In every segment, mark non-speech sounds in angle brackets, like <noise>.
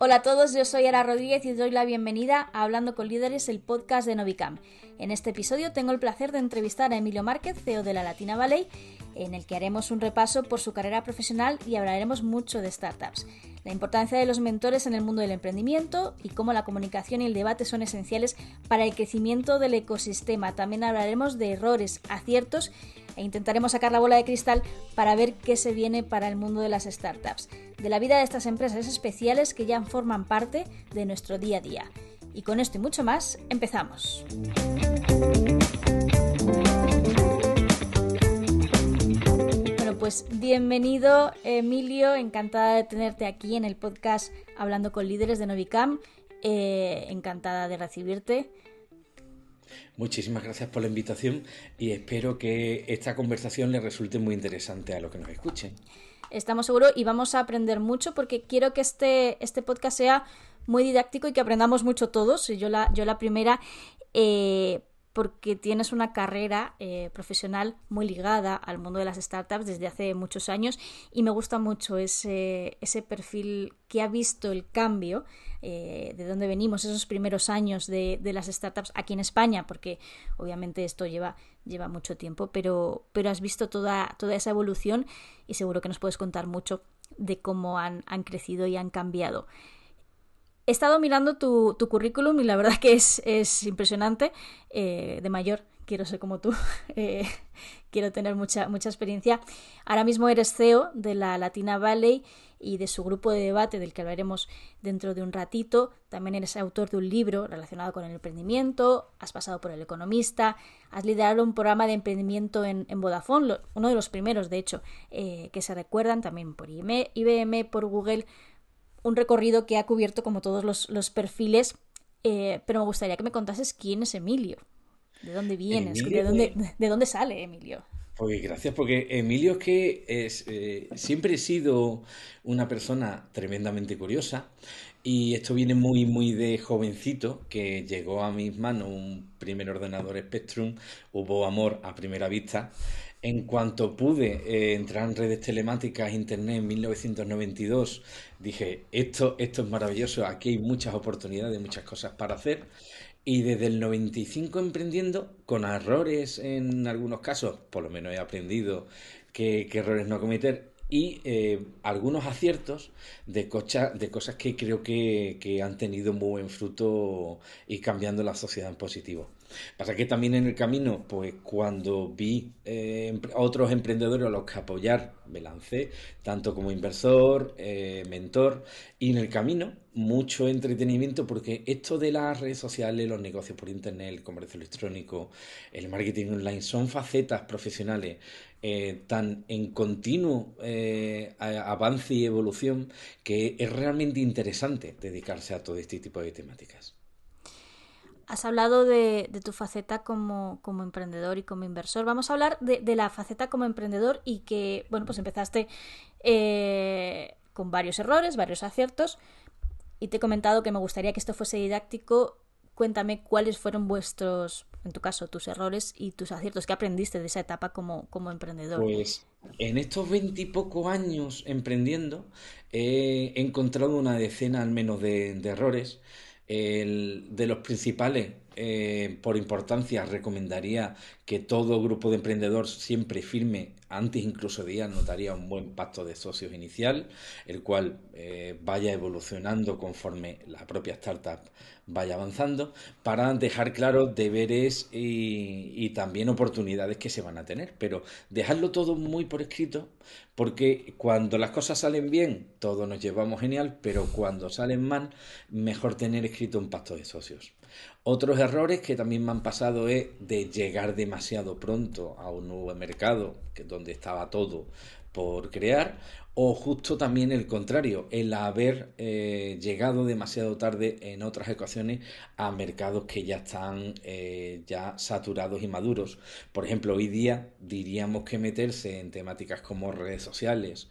Hola a todos, yo soy Ara Rodríguez y doy la bienvenida a Hablando con Líderes, el podcast de Novicam. En este episodio tengo el placer de entrevistar a Emilio Márquez, CEO de la Latina Valley, en el que haremos un repaso por su carrera profesional y hablaremos mucho de startups, la importancia de los mentores en el mundo del emprendimiento y cómo la comunicación y el debate son esenciales para el crecimiento del ecosistema. También hablaremos de errores, aciertos e intentaremos sacar la bola de cristal para ver qué se viene para el mundo de las startups, de la vida de estas empresas especiales que ya forman parte de nuestro día a día. Y con esto y mucho más, empezamos. Pues bienvenido Emilio, encantada de tenerte aquí en el podcast Hablando con Líderes de Novicam, eh, encantada de recibirte. Muchísimas gracias por la invitación y espero que esta conversación le resulte muy interesante a los que nos escuchen. Estamos seguros y vamos a aprender mucho porque quiero que este, este podcast sea muy didáctico y que aprendamos mucho todos. Yo la, yo la primera, eh, porque tienes una carrera eh, profesional muy ligada al mundo de las startups desde hace muchos años y me gusta mucho ese, ese perfil que ha visto el cambio eh, de dónde venimos, esos primeros años de, las startups aquí en España, porque obviamente esto lleva, lleva mucho tiempo, pero, pero has visto toda, toda esa evolución y seguro que nos puedes contar mucho de cómo han, han crecido y han cambiado. He estado mirando tu, currículum y la verdad que es, es impresionante. Eh, de mayor, quiero ser como tú. <laughs> Eh, quiero tener mucha, mucha experiencia. Ahora mismo eres CEO de la Latina Valley y de su grupo de debate, del que hablaremos dentro de un ratito. También eres autor de un libro relacionado con el emprendimiento. Has pasado por El Economista. Has liderado un programa de emprendimiento en, Vodafone, uno de los primeros, de hecho, eh, que se recuerdan también por IBM, por Google un recorrido que ha cubierto como todos los, perfiles, eh, pero me gustaría que me contases quién es Emilio. ¿De dónde vienes? ¿De, dónde, ¿De dónde sale Emilio? Pues gracias, porque Emilio es que es, eh, siempre he sido una persona tremendamente curiosa y esto viene muy, muy de jovencito, que llegó a mis manos un primer ordenador Spectrum, hubo amor a primera vista en cuanto pude eh, entrar en redes telemáticas, internet en 1992, dije, esto, esto es maravilloso, aquí hay muchas oportunidades, muchas cosas para hacer. Y desde el 95 emprendiendo, con errores en algunos casos, por lo menos he aprendido qué, errores no cometer, y eh, algunos aciertos de, de cosas que creo que, que, han tenido muy buen fruto y cambiando la sociedad en positivo. Pasa que también en el camino, pues cuando vi eh, otros emprendedores a los que apoyar, me lancé, tanto como inversor, eh, mentor, y en el camino mucho entretenimiento, porque esto de las redes sociales, los negocios por internet, el comercio electrónico, el marketing online, son facetas profesionales eh, tan en continuo avance y evolución que es realmente interesante dedicarse a todo este tipo de temáticas. Has hablado de, tu faceta como, emprendedor y como inversor. Vamos a hablar de, la faceta como emprendedor y que, bueno, pues empezaste eh, con varios errores, varios aciertos. Y te he comentado que me gustaría que esto fuese didáctico. Cuéntame cuáles fueron vuestros, en tu caso, tus errores y tus aciertos. ¿Qué aprendiste de esa etapa como, como emprendedor? Pues en estos veintipocos años emprendiendo he encontrado una decena al menos de errores el, de los principales, eh, por importancia, recomendaría que todo grupo de emprendedores siempre firme, antes incluso de ir, notaría un buen pacto de socios inicial, el cual eh, vaya evolucionando conforme la propia startup vaya avanzando, para dejar claros deberes y, y también oportunidades que se van a tener. Pero dejarlo todo muy por escrito, porque cuando las cosas salen bien, todos nos llevamos genial, pero cuando salen mal, mejor tener escrito un pacto de socios. Otros errores que también me han pasado es de llegar demasiado pronto a un nuevo mercado, que es donde estaba todo por crear, o justo también el contrario, el haber eh, llegado demasiado tarde en otras ecuaciones a mercados que ya están eh, ya saturados y maduros. Por ejemplo, hoy día diríamos que meterse en temáticas como redes sociales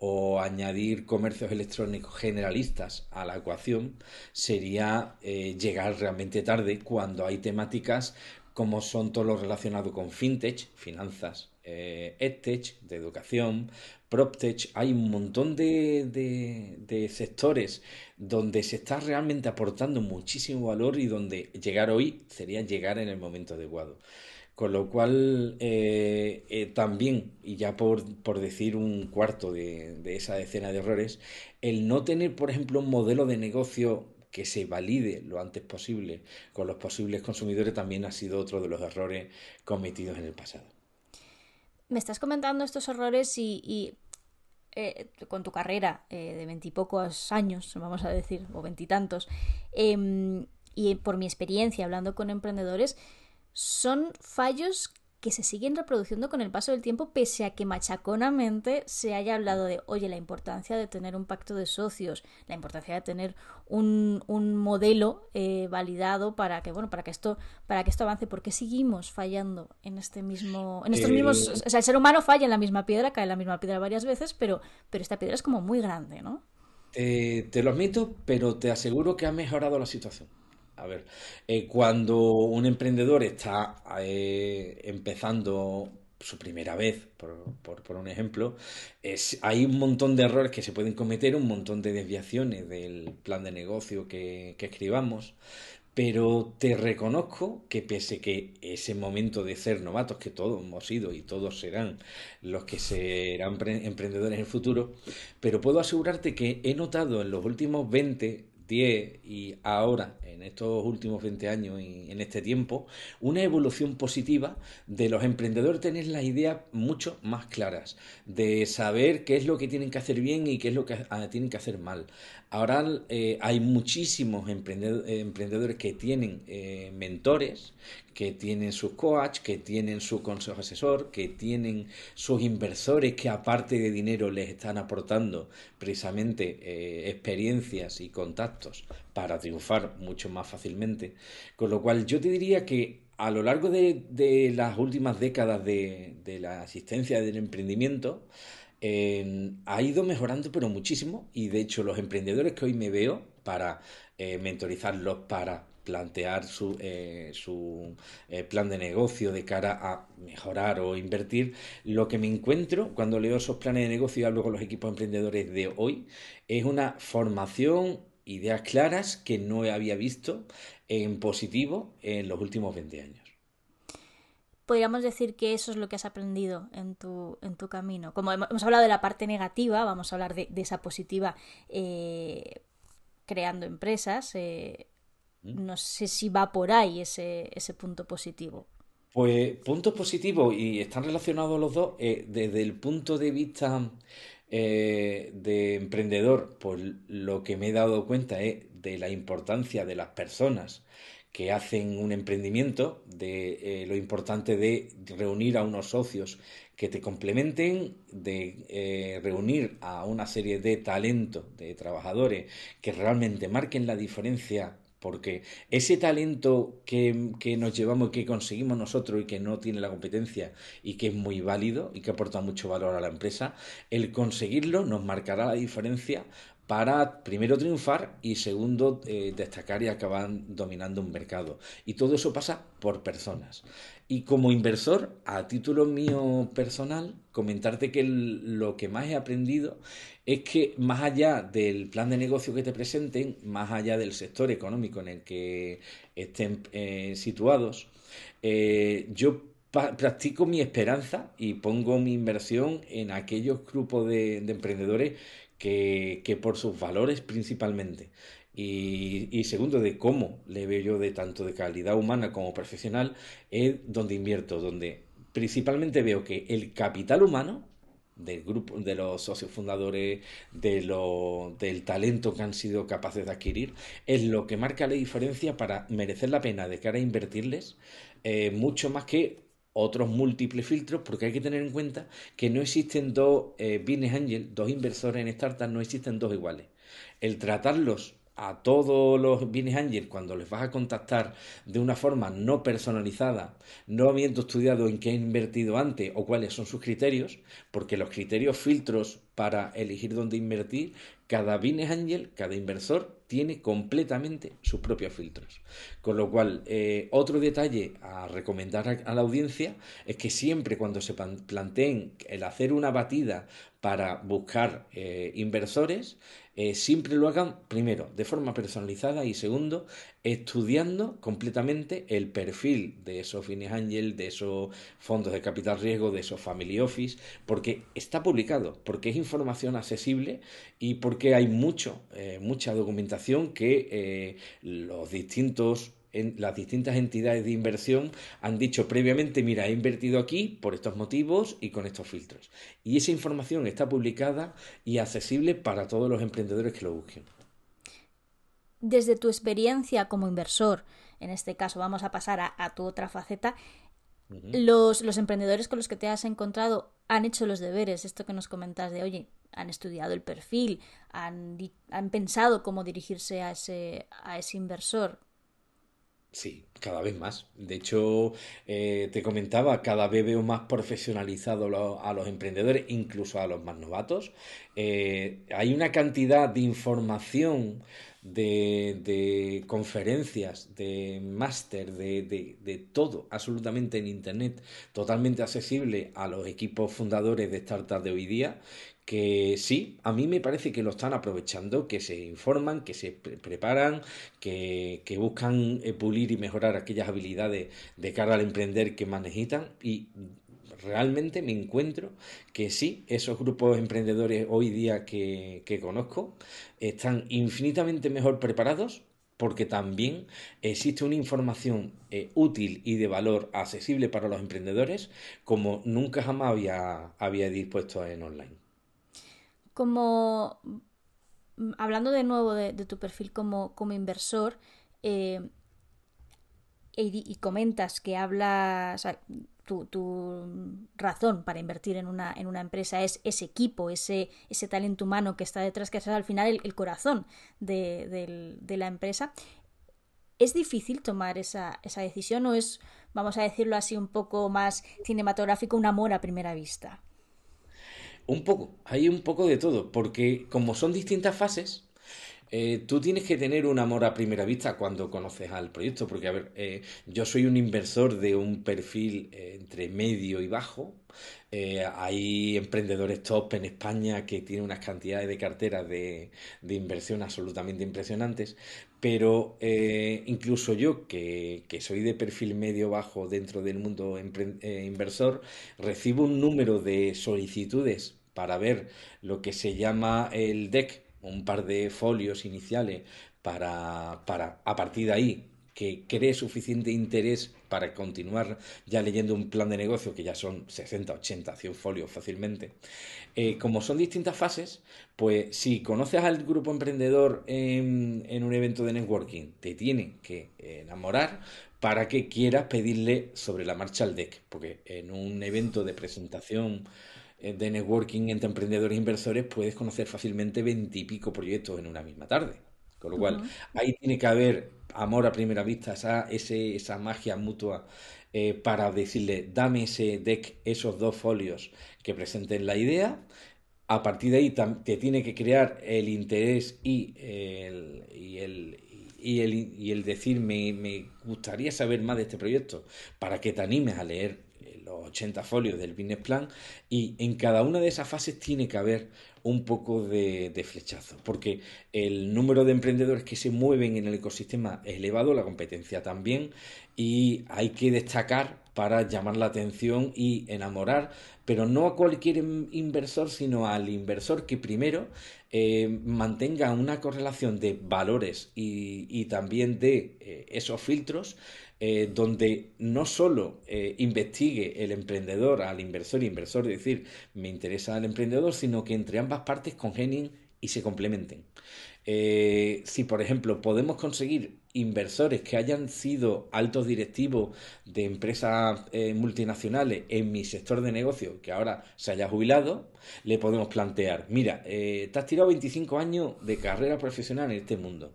o añadir comercios electrónicos generalistas a la ecuación sería eh, llegar realmente tarde cuando hay temáticas como son todo lo relacionado con fintech, finanzas, eh, edtech, de educación, PropTech, hay un montón de, de, sectores donde se está realmente aportando muchísimo valor y donde llegar hoy sería llegar en el momento adecuado. Con lo cual, eh, eh, también, y ya por, por decir un cuarto de, de, esa decena de errores, el no tener, por ejemplo, un modelo de negocio que se valide lo antes posible con los posibles consumidores también ha sido otro de los errores cometidos en el pasado. Me estás comentando estos errores y, eh, con tu carrera eh, de veintipocos años, vamos a decir, o veintitantos, em, y por mi experiencia hablando con emprendedores, son fallos que se siguen reproduciendo con el paso del tiempo, pese a que machaconamente se haya hablado de, oye, la importancia de tener un pacto de socios, la importancia de tener un, un modelo eh, validado para que, bueno, para que esto, para que esto avance, porque seguimos fallando en este mismo, en estos mismos, eh, o sea, el ser humano falla en la misma piedra, cae en la misma piedra varias veces, pero, pero esta piedra es como muy grande, ¿no? te lo admito, pero te aseguro que ha mejorado la situación. A ver, eh, cuando un emprendedor está eh, empezando su primera vez, por, un ejemplo, hay un montón de errores que se pueden cometer, un montón de desviaciones del plan de negocio que, escribamos, pero te reconozco que pese que ese momento de ser novatos, que todos hemos sido y todos serán los que serán emprendedores en el futuro, pero puedo asegurarte que he notado en los últimos 20, 10 y ahora, en estos últimos 20 años y en este tiempo, una evolución positiva de los emprendedores tener las ideas mucho más claras, de saber qué es lo que tienen que hacer bien y qué es lo que ah, tienen que hacer mal. Ahora eh, hay muchísimos emprendedores que tienen eh, mentores, que tienen sus coach, que tienen su consejo asesor, que tienen sus inversores que aparte de dinero les están aportando precisamente eh, experiencias y contactos para triunfar mucho más fácilmente. Con lo cual yo te diría que a lo largo de, las últimas décadas de, de la asistencia del emprendimiento, ha ido mejorando, pero muchísimo. Y de hecho, los emprendedores que hoy me veo para eh, mentorizarlos, para plantear su, eh, su eh, plan de negocio de cara a mejorar o invertir, lo que me encuentro cuando leo esos planes de negocio y hablo con los equipos emprendedores de hoy es una formación, ideas claras que no había visto en positivo en los últimos 20 años podríamos decir que eso es lo que has aprendido en tu, en tu camino. Como hemos hablado de la parte negativa, vamos a hablar de, esa positiva eh, creando empresas. Eh, ¿Mm? no sé si va por ahí ese, ese punto positivo. Pues punto positivo y están relacionados los dos eh, desde el punto de vista de emprendedor, pues lo que me he dado cuenta es de la importancia de las personas que hacen un emprendimiento, de eh, lo importante de reunir a unos socios que te complementen, de eh, reunir a una serie de talentos, de trabajadores que realmente marquen la diferencia porque ese talento que, que, nos llevamos, que conseguimos nosotros y que no tiene la competencia y que es muy válido y que aporta mucho valor a la empresa, el conseguirlo nos marcará la diferencia para primero triunfar y segundo eh, destacar y acabar dominando un mercado. Y todo eso pasa por personas. Y como inversor, a título mío personal, comentarte que lo que más he aprendido es que más allá del plan de negocio que te presenten, más allá del sector económico en el que estén eh, situados, eh, yo practico mi esperanza y pongo mi inversión en aquellos grupos de emprendedores que, por sus valores principalmente. Y, segundo, de cómo le veo yo de tanto de calidad humana como profesional, es donde invierto, donde principalmente veo que el capital humano del grupo, de los socios fundadores, de lo, del talento que han sido capaces de adquirir, es lo que marca la diferencia para merecer la pena de cara a invertirles, eh, mucho más que otros múltiples filtros, porque hay que tener en cuenta que no existen dos eh, business dos inversores en startups, no existen dos iguales. El tratarlos a todos los business angels cuando les vas a contactar de una forma no personalizada, no habiendo estudiado en qué han invertido antes o cuáles son sus criterios, porque los criterios filtros para elegir dónde invertir, cada business angel, cada inversor tiene completamente sus propios filtros. Con lo cual, eh, otro detalle a recomendar a, la audiencia es que siempre cuando se planteen el hacer una batida para buscar eh, inversores, eh, siempre lo hagan primero de forma personalizada y segundo estudiando completamente el perfil de esos fines angel, de esos fondos de capital riesgo, de esos family office, porque está publicado, porque es información accesible y porque hay mucho, eh, mucha documentación que los distintos en las distintas entidades de inversión han dicho previamente, mira, he invertido aquí por estos motivos y con estos filtros. Y esa información está publicada y accesible para todos los emprendedores que lo busquen. Desde tu experiencia como inversor, en este caso vamos a pasar a, tu otra faceta, los, los, emprendedores con los que te has encontrado han hecho los deberes, esto que nos comentas de, oye, han estudiado el perfil, han, han pensado cómo dirigirse a ese, a ese inversor. Sí, cada vez más. De hecho, eh, te comentaba, cada vez veo más profesionalizado a los emprendedores, incluso a los más novatos. Eh, hay una cantidad de información, de, conferencias, de máster, de, de, todo, absolutamente en Internet, totalmente accesible a los equipos fundadores de startups de hoy día, que sí, a mí me parece que lo están aprovechando, que se informan, que se preparan, que, buscan eh, pulir y mejorar aquellas habilidades de cara al emprender que más necesitan. Y realmente me encuentro que sí, esos grupos emprendedores hoy día que, conozco están infinitamente mejor preparados porque también existe una información eh, útil y de valor accesible para los emprendedores como nunca jamás había, había dispuesto en online como mm, hablando de nuevo de, tu perfil como, inversor, eh, y, comentas que hablas, tu, razón para invertir en una, empresa es ese equipo, ese, ese talento humano que está detrás, que es al final el, corazón de, de, la empresa. ¿Es difícil tomar esa, esa decisión o es, vamos a decirlo así, un poco más cinematográfico, un amor a primera vista? Un poco, hay un poco de todo, porque como son distintas fases, eh, tú tienes que tener un amor a primera vista cuando conoces al proyecto, porque, a ver, eh, yo soy un inversor de un perfil eh, entre medio y bajo. hay emprendedores top en España que tienen unas cantidades de carteras de, inversión absolutamente impresionantes, pero incluso yo, que, que, soy de perfil medio-bajo dentro del mundo inversor, recibo un número de solicitudes para ver lo que se llama el deck, un par de folios iniciales para, para a partir de ahí que cree suficiente interés para continuar ya leyendo un plan de negocio, que ya son 60, 80, 100 folios fácilmente. Eh, como son distintas fases, pues si conoces al grupo emprendedor en, un evento de networking, te tiene que enamorar para que quieras pedirle sobre la marcha al deck, porque en un evento de presentación de networking entre emprendedores e inversores puedes conocer fácilmente veintipico proyectos en una misma tarde. Con lo cual, ahí tiene que haber amor a primera vista, esa, ese, esa magia mutua eh, para decirle, dame ese deck, esos dos folios que presenten la idea. A partir de ahí te tiene que crear el interés y el, y el, y el, y el decir, me, me gustaría saber más de este proyecto, para que te animes a leer 80 folios del business plan y en cada una de esas fases tiene que haber un poco de, flechazo, porque el número de emprendedores que se mueven en el ecosistema es elevado, la competencia también, y hay que destacar para llamar la atención y enamorar, pero no a cualquier inversor, sino al inversor que primero eh, mantenga una correlación de valores y, también de eh, esos filtros eh, donde no solo eh, investigue el emprendedor al inversor inversor, es decir, me interesa al emprendedor, sino que entre ambas partes congenien y se complementen. eh, si por ejemplo podemos conseguir inversores que hayan sido altos directivos de empresas multinacionales en mi sector de negocio, que ahora se haya jubilado, le podemos plantear, mira, te has tirado 25 años de carrera profesional en este mundo.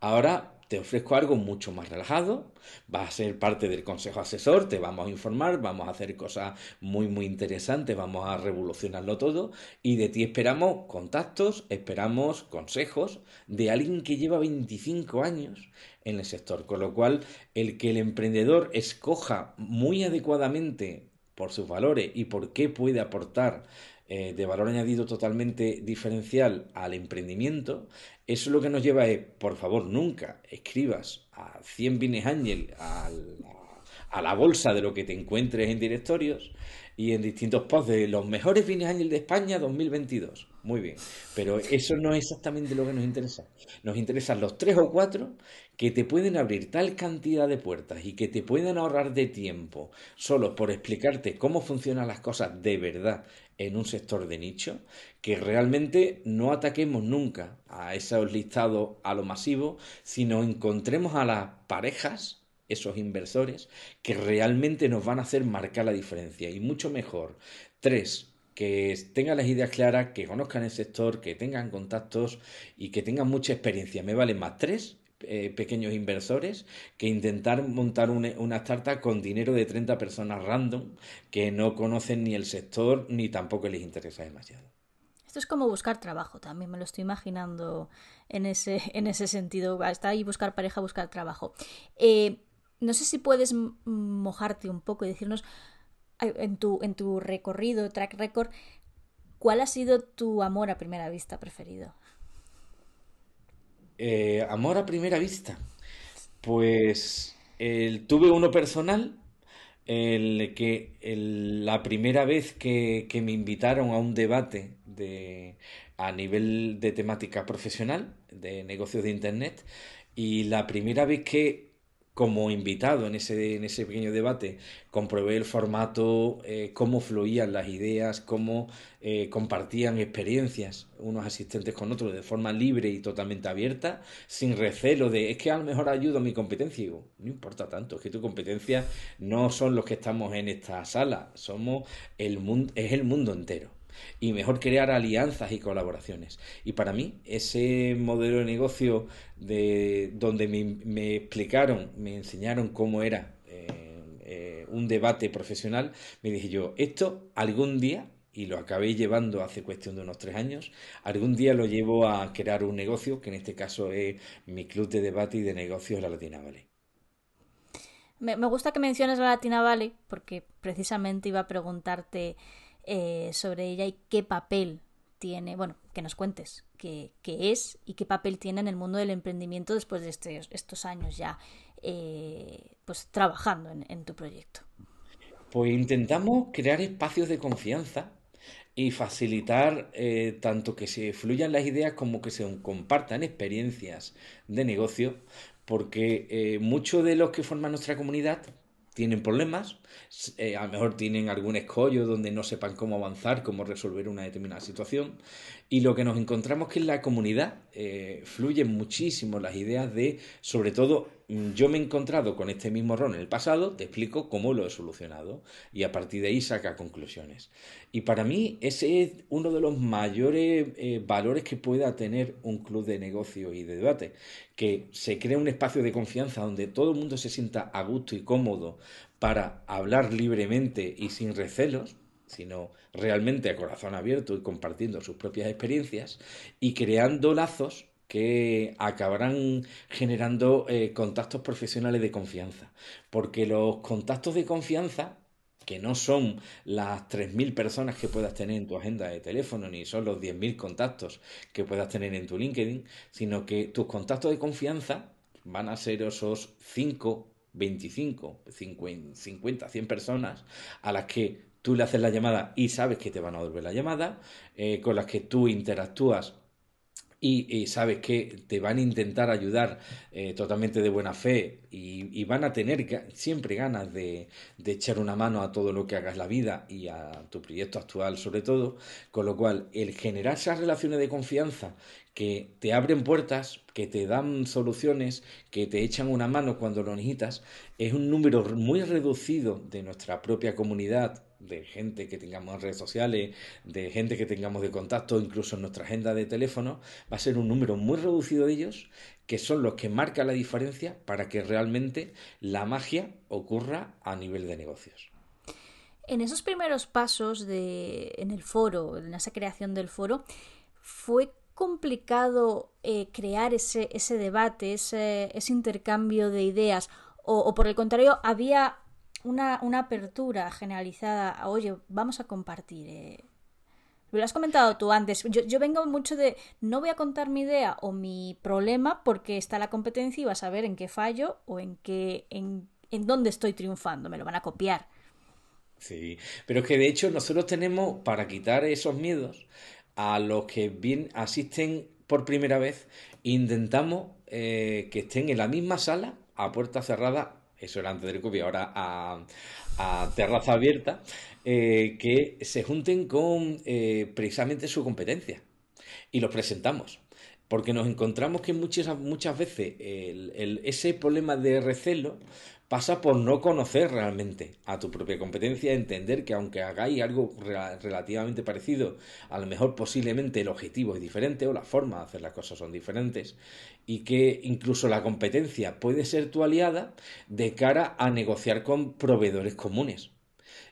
Ahora te ofrezco algo mucho más relajado, vas a ser parte del consejo asesor, te vamos a informar, vamos a hacer cosas muy muy interesantes, vamos a revolucionarlo todo y de ti esperamos contactos, esperamos consejos de alguien que lleva 25 años en el sector, con lo cual el que el emprendedor escoja muy adecuadamente por sus valores y por qué puede aportar eh, de valor añadido totalmente diferencial al emprendimiento, eso lo que nos lleva es, por favor, nunca escribas a 100 bienes ángel a, la bolsa de lo que te encuentres en directorios y en distintos posts de los mejores bienes ángel de España 2022. Muy bien, pero eso no es exactamente lo que nos interesa. Nos interesan los tres o cuatro que te pueden abrir tal cantidad de puertas y que te pueden ahorrar de tiempo solo por explicarte cómo funcionan las cosas de verdad en un sector de nicho, que realmente no ataquemos nunca a esos listados a lo masivo, sino encontremos a las parejas, esos inversores, que realmente nos van a hacer marcar la diferencia. Y mucho mejor, tres, que tengan las ideas claras, que conozcan el sector, que tengan contactos y que tengan mucha experiencia. Me valen más tres eh, pequeños inversores que intentar montar una, una, startup con dinero de 30 personas random que no conocen ni el sector ni tampoco les interesa demasiado. Esto es como buscar trabajo, también me lo estoy imaginando en ese, en ese sentido. Está ahí buscar pareja, buscar trabajo. Eh, no sé si puedes mojarte un poco y decirnos en tu, en tu recorrido, track record, ¿cuál ha sido tu amor a primera vista preferido? Eh, amor a primera vista. Pues tuve uno personal, el que la primera vez que, me invitaron a un debate de, a nivel de temática profesional, de negocios de Internet, y la primera vez que como invitado en ese, en ese pequeño debate, comprobé el formato, eh, cómo fluían las ideas, cómo eh, compartían experiencias unos asistentes con otros de forma libre y totalmente abierta, sin recelo de es que a lo mejor ayudo a mi competencia. Y digo, no importa tanto, es que tu competencia no son los que estamos en esta sala, somos el mundo, es el mundo entero y mejor crear alianzas y colaboraciones. Y para mí, ese modelo de negocio de, donde me, explicaron, me enseñaron cómo era eh, eh, un debate profesional, me dije yo, esto algún día y lo acabé llevando hace cuestión de unos tres años. Algún día lo llevo a crear un negocio, que en este caso es mi club de debate y de negocios La Latina Valley. Me, me gusta que menciones la Latina Valley porque precisamente iba a preguntarte eh, sobre ella y qué papel tiene, bueno, que nos cuentes qué, es y qué papel tiene en el mundo del emprendimiento después de estos años ya eh, pues trabajando en, tu proyecto. Pues intentamos crear espacios de confianza y facilitar eh, tanto que se fluyan las ideas como que se compartan experiencias de negocio, porque muchos de los que forman nuestra comunidad tienen problemas, eh, a lo mejor tienen algún escollo donde no sepan cómo avanzar, cómo resolver una determinada situación. Y lo que nos encontramos que en la comunidad eh, fluyen muchísimo las ideas de, sobre todo, yo me he encontrado con este mismo rol en el pasado, te explico cómo lo he solucionado y a partir de ahí saca conclusiones. Y para mí ese es uno de los mayores eh, valores que pueda tener un club de negocio y de debate, que se crea un espacio de confianza donde todo el mundo se sienta a gusto y cómodo para hablar libremente y sin recelos, sino realmente a corazón abierto y compartiendo sus propias experiencias y creando lazos que acabarán generando eh, contactos profesionales de confianza. Porque los contactos de confianza, que no son las 3.000 personas que puedas tener en tu agenda de teléfono, ni son los 10.000 contactos que puedas tener en tu LinkedIn, sino que tus contactos de confianza van a ser esos 5 25, 50, 100 personas a las que tú le haces la llamada y sabes que te van a devolver la llamada, eh, con las que tú interactúas y, sabes que te van a intentar ayudar eh, totalmente de buena fe y, van a tener siempre ganas de, de, echar una mano a todo lo que hagas la vida y a tu proyecto actual sobre todo, con lo cual el generar esas relaciones de confianza que te abren puertas, que te dan soluciones, que te echan una mano cuando lo necesitas, es un número muy reducido de nuestra propia comunidad, de gente que tengamos en redes sociales, de gente que tengamos de contacto, incluso en nuestra agenda de teléfono, va a ser un número muy reducido de ellos que son los que marcan la diferencia para que realmente la magia ocurra a nivel de negocios. En esos primeros pasos de, en el foro, en esa creación del foro, fue complicado eh, crear ese, ese debate, ese, ese, intercambio de ideas, o, por el contrario, había una, una, apertura generalizada a, oye, vamos a compartir. Eh. Lo has comentado tú antes. Yo, yo, vengo mucho de no voy a contar mi idea o mi problema porque está la competencia y vas a ver en qué fallo o en qué en, en dónde estoy triunfando. Me lo van a copiar. Sí, pero es que de hecho nosotros tenemos para quitar esos miedos a los que bien asisten por primera vez, intentamos eh, que estén en la misma sala a puerta cerrada, eso era antes del COVID, ahora a, terraza abierta, eh, que se junten con eh, precisamente su competencia y los presentamos. Porque nos encontramos que muchas, muchas veces ese problema de recelo pasa por no conocer realmente a tu propia competencia, entender que aunque hagáis algo relativamente parecido, a lo mejor posiblemente el objetivo es diferente o la forma de hacer las cosas son diferentes y que incluso la competencia puede ser tu aliada de cara a negociar con proveedores comunes.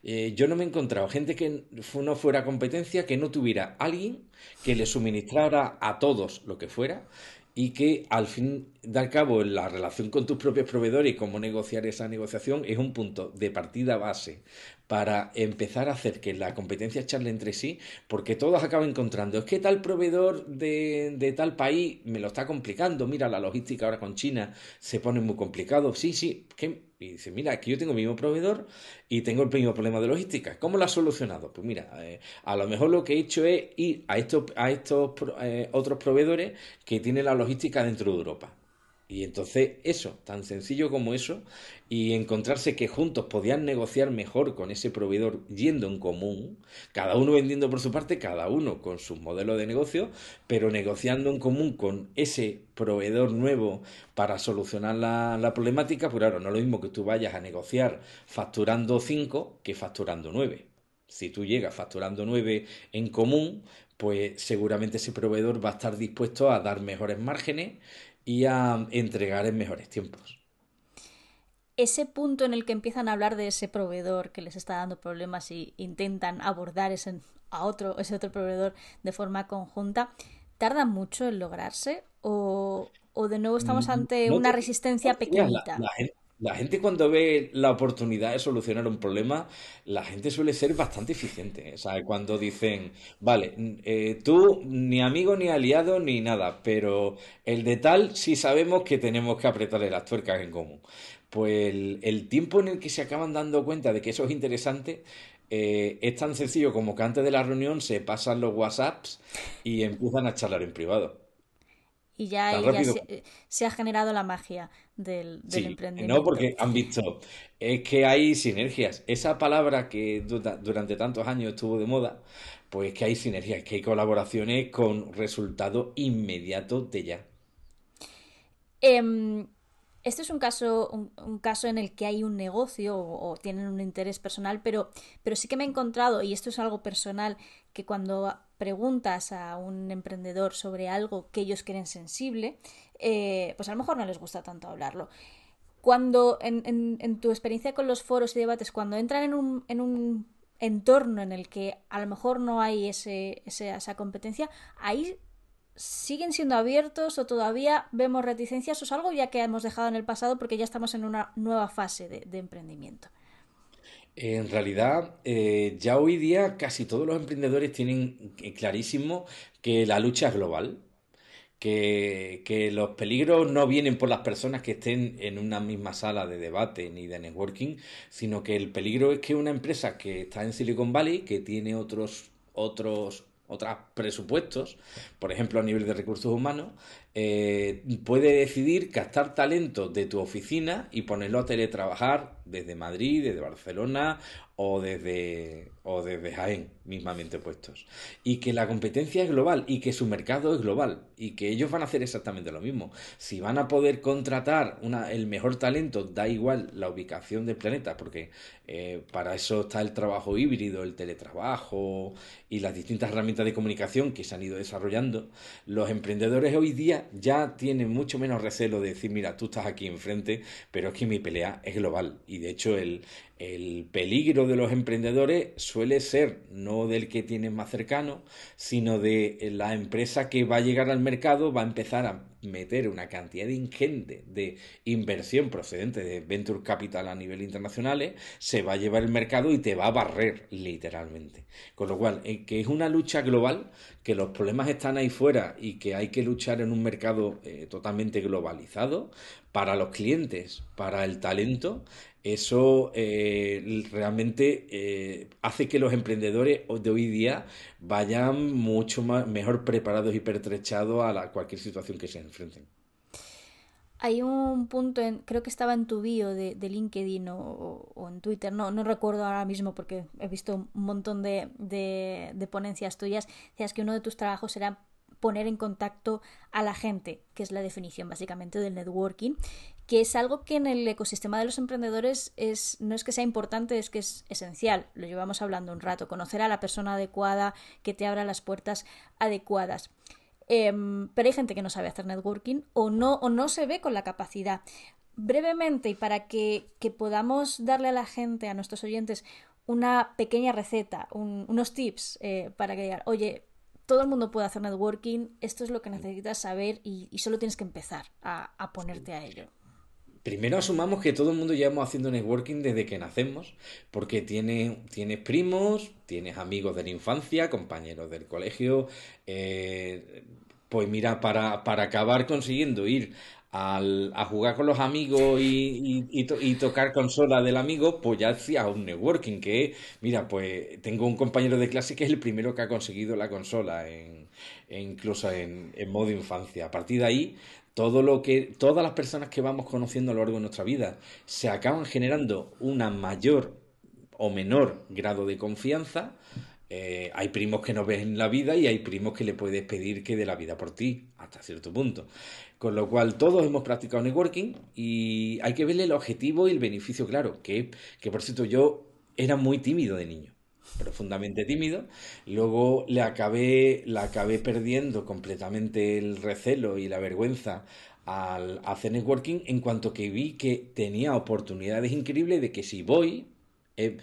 Eh, yo no me he encontrado gente que no fuera competencia, que no tuviera alguien que le suministrara a todos lo que fuera y que al fin de al cabo la relación con tus propios proveedores y cómo negociar esa negociación es un punto de partida base para empezar a hacer que la competencia charle entre sí, porque todos acaban encontrando, es que tal proveedor de, de, tal país me lo está complicando, mira, la logística ahora con China se pone muy complicado, sí, sí, que y dice, mira, aquí yo tengo el mismo proveedor y tengo el mismo problema de logística. ¿Cómo lo has solucionado? Pues mira, eh, a lo mejor lo que he hecho es ir a estos, a estos eh, otros proveedores que tienen la logística dentro de Europa. Y entonces eso, tan sencillo como eso, y encontrarse que juntos podían negociar mejor con ese proveedor yendo en común, cada uno vendiendo por su parte, cada uno con su modelo de negocio, pero negociando en común con ese proveedor nuevo para solucionar la, problemática, pues claro, no es lo mismo que tú vayas a negociar facturando 5 que facturando 9. Si tú llegas facturando 9 en común, pues seguramente ese proveedor va a estar dispuesto a dar mejores márgenes y a entregar en mejores tiempos. Ese punto en el que empiezan a hablar de ese proveedor que les está dando problemas y intentan abordar ese, a otro, ese otro proveedor de forma conjunta, ¿tarda mucho en lograrse? ¿O, de nuevo estamos mm, ante una resistencia pequeñita? La gente cuando ve la oportunidad de solucionar un problema, la gente suele ser bastante eficiente. O cuando dicen, vale, eh, tú ni amigo ni aliado ni nada, pero el de tal sí sabemos que tenemos que apretarle las tuercas en común. Pues el, tiempo en el que se acaban dando cuenta de que eso es interesante eh, es tan sencillo como que antes de la reunión se pasan los WhatsApps y empiezan a charlar en privado. Y ya, se, ha generado la magia del, emprendimiento. No, porque han visto, es que hay sinergias. Esa palabra que durante tantos años estuvo de moda, pues que hay sinergias, que hay colaboraciones con resultados inmediatos de ya. Em, este es un caso, un, caso en el que hay un negocio o, tienen un interés personal, pero, pero sí que me he encontrado, y esto es algo personal, que cuando preguntas a un emprendedor sobre algo que ellos creen sensible, eh, pues a lo mejor no les gusta tanto hablarlo. Cuando en, en, tu experiencia con los foros y debates, cuando entran en un, en un entorno en el que a lo mejor no hay ese, esa competencia, ahí siguen siendo abiertos o todavía vemos reticencias o es algo ya que hemos dejado en el pasado porque ya estamos en una nueva fase de, emprendimiento? En realidad, eh, ya hoy día casi todos los emprendedores tienen clarísimo que la lucha es global, que, que, los peligros no vienen por las personas que estén en una misma sala de debate ni de networking, sino que el peligro es que una empresa que está en Silicon Valley, que tiene otros, otros otros presupuestos, por ejemplo a nivel de recursos humanos, eh, puede decidir captar talento de tu oficina y ponerlo a teletrabajar desde Madrid, desde Barcelona o desde, o desde Jaén, mismamente puestos. Y que la competencia es global y que su mercado es global y que ellos van a hacer exactamente lo mismo. Si van a poder contratar una, el mejor talento, da igual la ubicación del planeta, porque eh, para eso está el trabajo híbrido, el teletrabajo y las distintas herramientas de comunicación que se han ido desarrollando, los emprendedores hoy día ya tienen mucho menos recelo de decir, mira, tú estás aquí enfrente, pero es que mi pelea es global. Y de hecho el, el peligro de los emprendedores suele ser no del que tienes más cercano, sino de la empresa que va a llegar al mercado, va a empezar a meter una cantidad ingente de inversión procedente de venture capital a nivel internacional, se va a llevar el mercado y te va a barrer literalmente. Con lo cual, eh, que es una lucha global, que los problemas están ahí fuera y que hay que luchar en un mercado eh, totalmente globalizado para los clientes, para el talento, eso eh, realmente eh, hace que los emprendedores de hoy día vayan mucho más, mejor preparados y pertrechados a cualquier situación que se enfrenten. Hay un punto, en, creo que estaba en tu bio de, LinkedIn o, en Twitter, no, no recuerdo ahora mismo porque he visto un montón de, de ponencias tuyas, decías que uno de tus trabajos era poner en contacto a la gente, que es la definición básicamente del networking, que es algo que en el ecosistema de los emprendedores es, no es que sea importante, es que es esencial. Lo llevamos hablando un rato, conocer a la persona adecuada que te abra las puertas adecuadas. Em, pero hay gente que no sabe hacer networking o no, o no se ve con la capacidad. Brevemente, y para que, podamos darle a la gente, a nuestros oyentes, una pequeña receta, unos tips eh, para que digan, oye, todo el mundo puede hacer networking, esto es lo que necesitas saber y, solo tienes que empezar a, ponerte a ello. Primero asumamos que todo el mundo llevamos haciendo networking desde que nacemos, porque tienes, primos, tienes amigos de la infancia, compañeros del colegio. Eh, pues mira, para, para acabar consiguiendo ir al, a jugar con los amigos y, y, tocar consola del amigo, pues ya hacía un networking, que mira, pues tengo un compañero de clase que es el primero que ha conseguido la consola, en, incluso en, en, modo infancia. A partir de ahí, todo lo que, todas las personas que vamos conociendo a lo largo de nuestra vida se acaban generando una mayor o menor grado de confianza. Eh, hay primos que no ves en la vida y hay primos que le puedes pedir que dé la vida por ti, hasta cierto punto. Con lo cual todos hemos practicado networking y hay que verle el objetivo y el beneficio claro, que, que por cierto yo era muy tímido de niño, profundamente tímido, luego le acabé, le acabé perdiendo completamente el recelo y la vergüenza al hacer networking en cuanto que vi que tenía oportunidades increíbles de que si voy, es,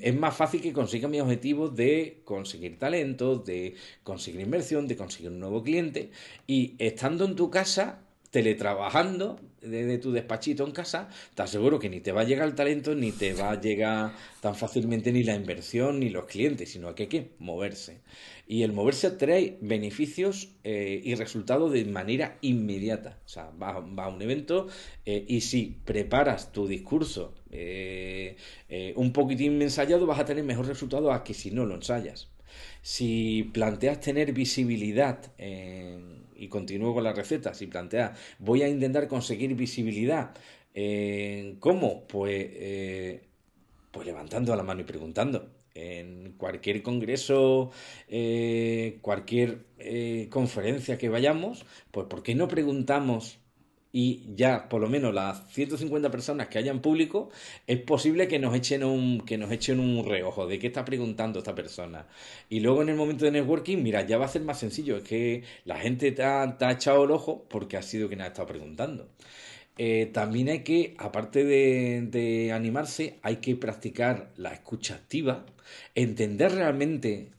es, más fácil que consiga mis objetivos de conseguir talentos, de conseguir inversión, de conseguir un nuevo cliente. Y estando en tu casa, teletrabajando desde tu despachito en casa, te aseguro que ni te va a llegar el talento, ni te va a llegar tan fácilmente ni la inversión, ni los clientes, sino que hay que moverse. Y el moverse trae beneficios eh, y resultados de manera inmediata. O sea, va, a un evento eh, y si preparas tu discurso eh, un poquitín ensayado, vas a tener mejor resultado a que si no lo ensayas. Si planteas tener visibilidad en y continúo con la receta, si plantea, voy a intentar conseguir visibilidad. Eh, ¿Cómo? Pues, eh, pues levantando la mano y preguntando. En cualquier congreso, eh, cualquier conferencia que vayamos, pues ¿por qué no preguntamos y ya por lo menos las 150 personas que hayan público, es posible que nos echen un, que nos echen un reojo de qué está preguntando esta persona. Y luego en el momento de networking, mira, ya va a ser más sencillo, es que la gente te ha, echado el ojo porque ha sido quien ha estado preguntando. Eh, también hay que, aparte de, de animarse, hay que practicar la escucha activa, entender realmente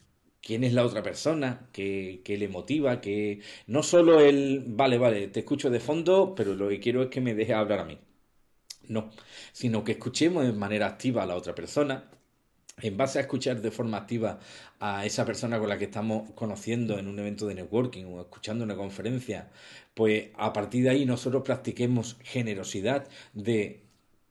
quién es la otra persona, qué, le motiva, que no solo el, vale, vale, te escucho de fondo, pero lo que quiero es que me deje hablar a mí. No, sino que escuchemos de manera activa a la otra persona, en base a escuchar de forma activa a esa persona con la que estamos conociendo en un evento de networking o escuchando una conferencia, pues a partir de ahí nosotros practiquemos generosidad de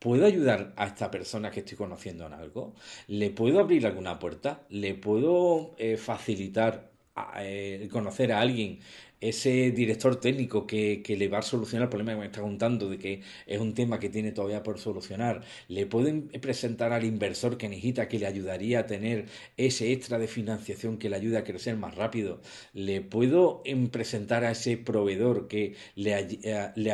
¿Puedo ayudar a esta persona que estoy conociendo en algo? ¿Le puedo abrir alguna puerta? ¿Le puedo eh, facilitar eh, conocer a alguien, ese director técnico que, le va a solucionar el problema que me está contando, de que es un tema que tiene todavía por solucionar, le pueden presentar al inversor que necesita, que le ayudaría a tener ese extra de financiación que le ayude a crecer más rápido, le puedo em, presentar a ese proveedor que le, eh, le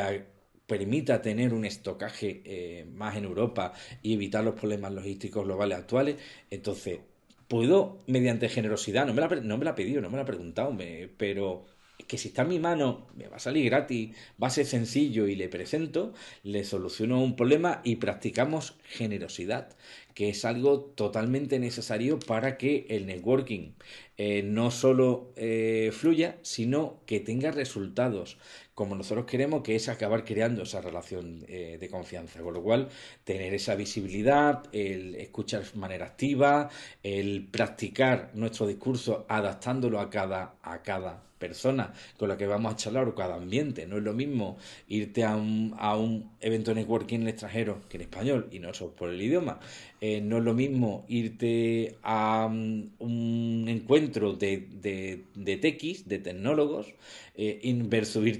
permita tener un estocaje eh, más en Europa y evitar los problemas logísticos globales actuales, entonces puedo, mediante generosidad, no me la, no me la ha pedido, no me la ha preguntado, pero que si está en mi mano, me va a salir gratis, va a ser sencillo y le presento, le soluciono un problema y practicamos generosidad, que es algo totalmente necesario para que el networking eh, no solo eh, fluya, sino que tenga resultados como nosotros queremos, que es acabar creando esa relación eh, de confianza. Con lo cual, tener esa visibilidad, el escuchar de manera activa, el practicar nuestro discurso adaptándolo a cada, a cada persona con la que vamos a charlar o cada ambiente. No es lo mismo irte a un, a un evento networking en extranjero que en español y no solo por el idioma. No es lo mismo irte a um, un encuentro de, de, de techis, de tecnólogos, eh,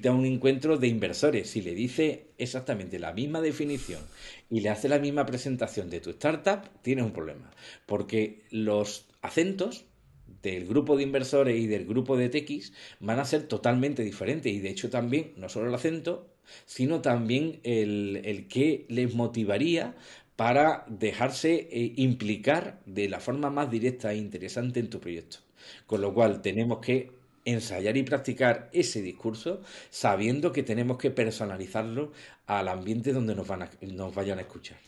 a un encuentro de inversores. Si le dice exactamente la misma definición y le hace la misma presentación de tu startup, tienes un problema. Porque los acentos del grupo de inversores y del grupo de TX van a ser totalmente diferentes. Y de hecho también, no solo el acento, sino también el, el que les motivaría para dejarse eh, implicar de la forma más directa e interesante en tu proyecto. Con lo cual tenemos que ensayar y practicar ese discurso sabiendo que tenemos que personalizarlo al ambiente donde nos, van nos vayan a escuchar.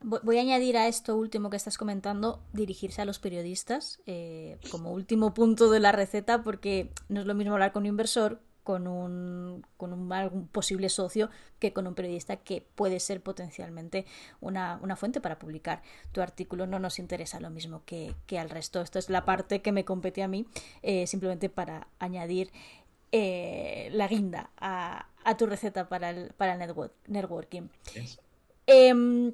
Voy a añadir a esto último que estás comentando, dirigirse a los periodistas eh, como último punto de la receta, porque no es lo mismo hablar con un inversor, con un, con un algún posible socio, que con un periodista que puede ser potencialmente una, fuente para publicar tu artículo. No nos interesa lo mismo que, al resto. Esto es la parte que me compete a mí, eh, simplemente para añadir eh, la guinda a, tu receta para el, para el networking. Em,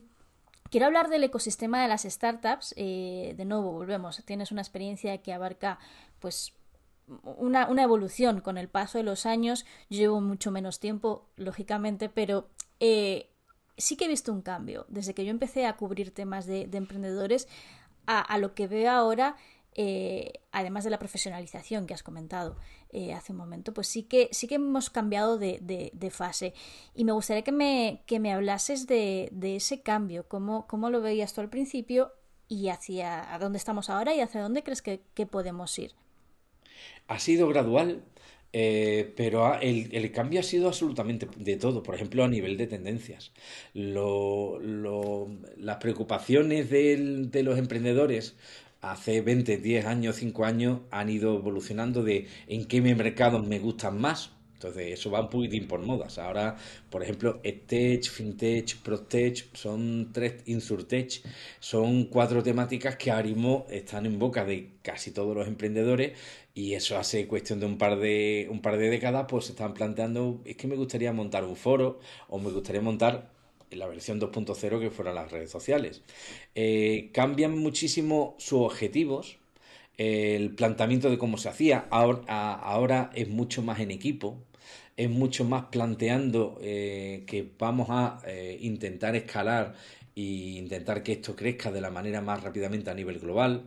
Quiero hablar del ecosistema de las startups. Eh, de nuevo, volvemos. Tienes una experiencia que abarca, pues, una, evolución con el paso de los años. Llevo mucho menos tiempo, lógicamente, pero eh, sí que he visto un cambio. Desde que yo empecé a cubrir temas de, emprendedores a, lo que veo ahora eh, además de la profesionalización que has comentado eh, hace un momento, pues sí que, sí que hemos cambiado de, fase. Y me gustaría que me, que me hablases de, ese cambio, cómo, cómo, lo veías tú al principio y hacia dónde estamos ahora y hacia dónde crees que, podemos ir. Ha sido gradual, eh, pero el, cambio ha sido absolutamente de todo, por ejemplo, a nivel de tendencias. las preocupaciones de los emprendedores hace 20, 10 años, 5 años han ido evolucionando de en qué mercados me gustan más. Entonces, eso va un poquitín por modas. Ahora, por ejemplo, EdTech, FinTech, ProTech, son tres, InsurTech, son cuatro temáticas que ahora mismo están en boca de casi todos los emprendedores y eso hace cuestión de un par de, un par de décadas, pues se están planteando, es que me gustaría montar un foro o me gustaría montar la versión 2.0 que fueran las redes sociales. Eh, cambian muchísimo sus objetivos, el planteamiento de cómo se hacía, ahora es mucho más en equipo, es mucho más planteando eh, que vamos a eh, intentar escalar e intentar que esto crezca de la manera más rápidamente a nivel global.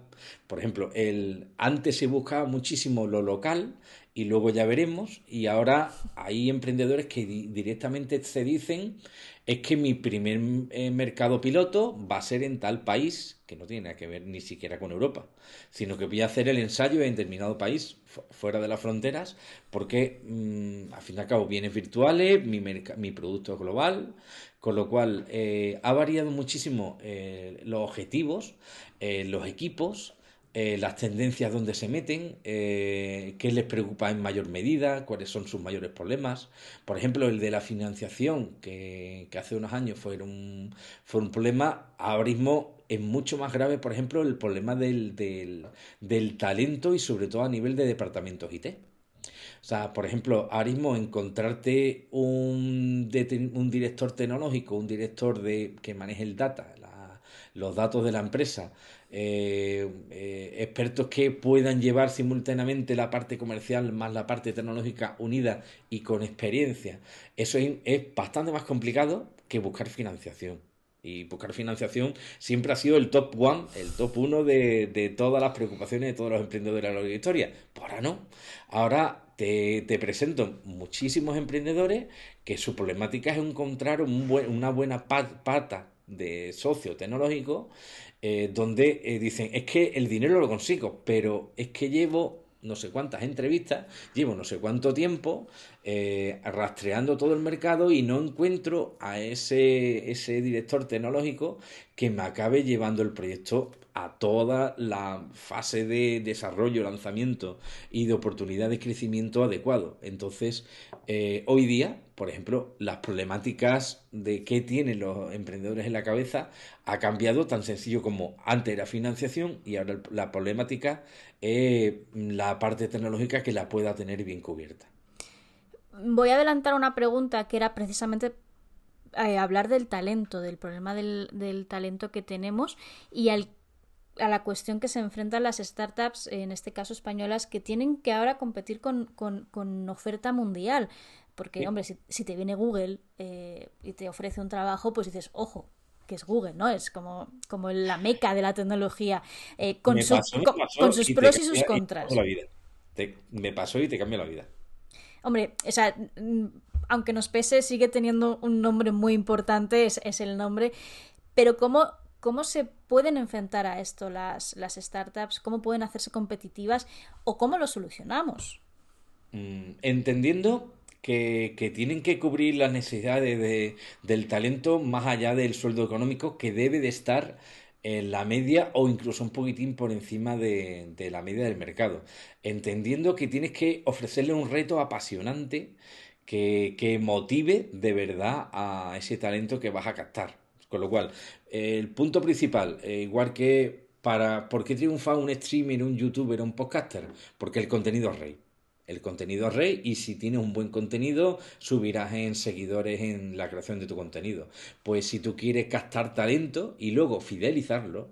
Por ejemplo, el, antes se buscaba muchísimo lo local y luego ya veremos y ahora hay emprendedores que directamente se dicen es que mi primer eh, mercado piloto va a ser en tal país, que no tiene nada que ver ni siquiera con Europa, sino que voy a hacer el ensayo en determinado país, fuera de las fronteras, porque mm, al fin y al cabo bienes virtuales, mi, mi producto es global, con lo cual eh, ha variado muchísimo eh, los objetivos, los equipos, eh, las tendencias donde se meten, eh, qué les preocupa en mayor medida, cuáles son sus mayores problemas. Por ejemplo, el de la financiación, que, hace unos años fue un, fue un problema, ahora mismo es mucho más grave, por ejemplo, el problema del, del, talento y sobre todo a nivel de departamentos IT. O sea, por ejemplo, ahora mismo encontrarte un, un director tecnológico, un director de, que maneje el data, los datos de la empresa, eh, eh, expertos que puedan llevar simultáneamente la parte comercial más la parte tecnológica unida y con experiencia. Eso es, bastante más complicado que buscar financiación. Y buscar financiación siempre ha sido el top one, el top uno de, todas las preocupaciones de todos los emprendedores de la historia. Ahora no. Ahora te, presento muchísimos emprendedores que su problemática es encontrar una buena pata de socio tecnológico eh, donde eh, dicen, es que el dinero lo consigo, pero es que llevo no sé cuántas entrevistas, llevo no sé cuánto tiempo eh, rastreando todo el mercado y no encuentro a ese, ese director tecnológico que me acabe llevando el proyecto a toda la fase de desarrollo, lanzamiento y de oportunidad de crecimiento adecuado. Entonces, eh, hoy día, por ejemplo, las problemáticas de qué tienen los emprendedores en la cabeza ha cambiado tan sencillo como antes era financiación y ahora la problemática es la parte tecnológica que la pueda tener bien cubierta. Voy a adelantar una pregunta que era precisamente eh, hablar del talento, del problema del, talento que tenemos y a la cuestión que se enfrentan las startups, en este caso españolas, que tienen que ahora competir con, oferta mundial. Porque, hombre, si, te viene Google eh, y te ofrece un trabajo, pues dices, ojo, que es Google, ¿no? Es como, como la meca de la tecnología, eh, con, sus pros y, sus contras. me pasó y te cambia la vida. Hombre, o sea, aunque nos pese, sigue teniendo un nombre muy importante, es, es el nombre. Pero ¿cómo ¿Cómo se pueden enfrentar a esto las, las startups? ¿Cómo pueden hacerse competitivas? ¿O cómo lo solucionamos? Mm, entendiendo que, tienen que cubrir las necesidades de, del talento más allá del sueldo económico que debe de estar en la media o incluso un poquitín por encima de, la media del mercado. Entendiendo que tienes que ofrecerle un reto apasionante que, que motive de verdad a ese talento que vas a captar. Con lo cual, el punto principal, eh, igual que para por qué triunfa un streamer, un youtuber, un podcaster, porque el contenido es rey. El contenido rey y si tienes un buen contenido, subirás en seguidores en la creación de tu contenido. Pues si tú quieres captar talento y luego fidelizarlo,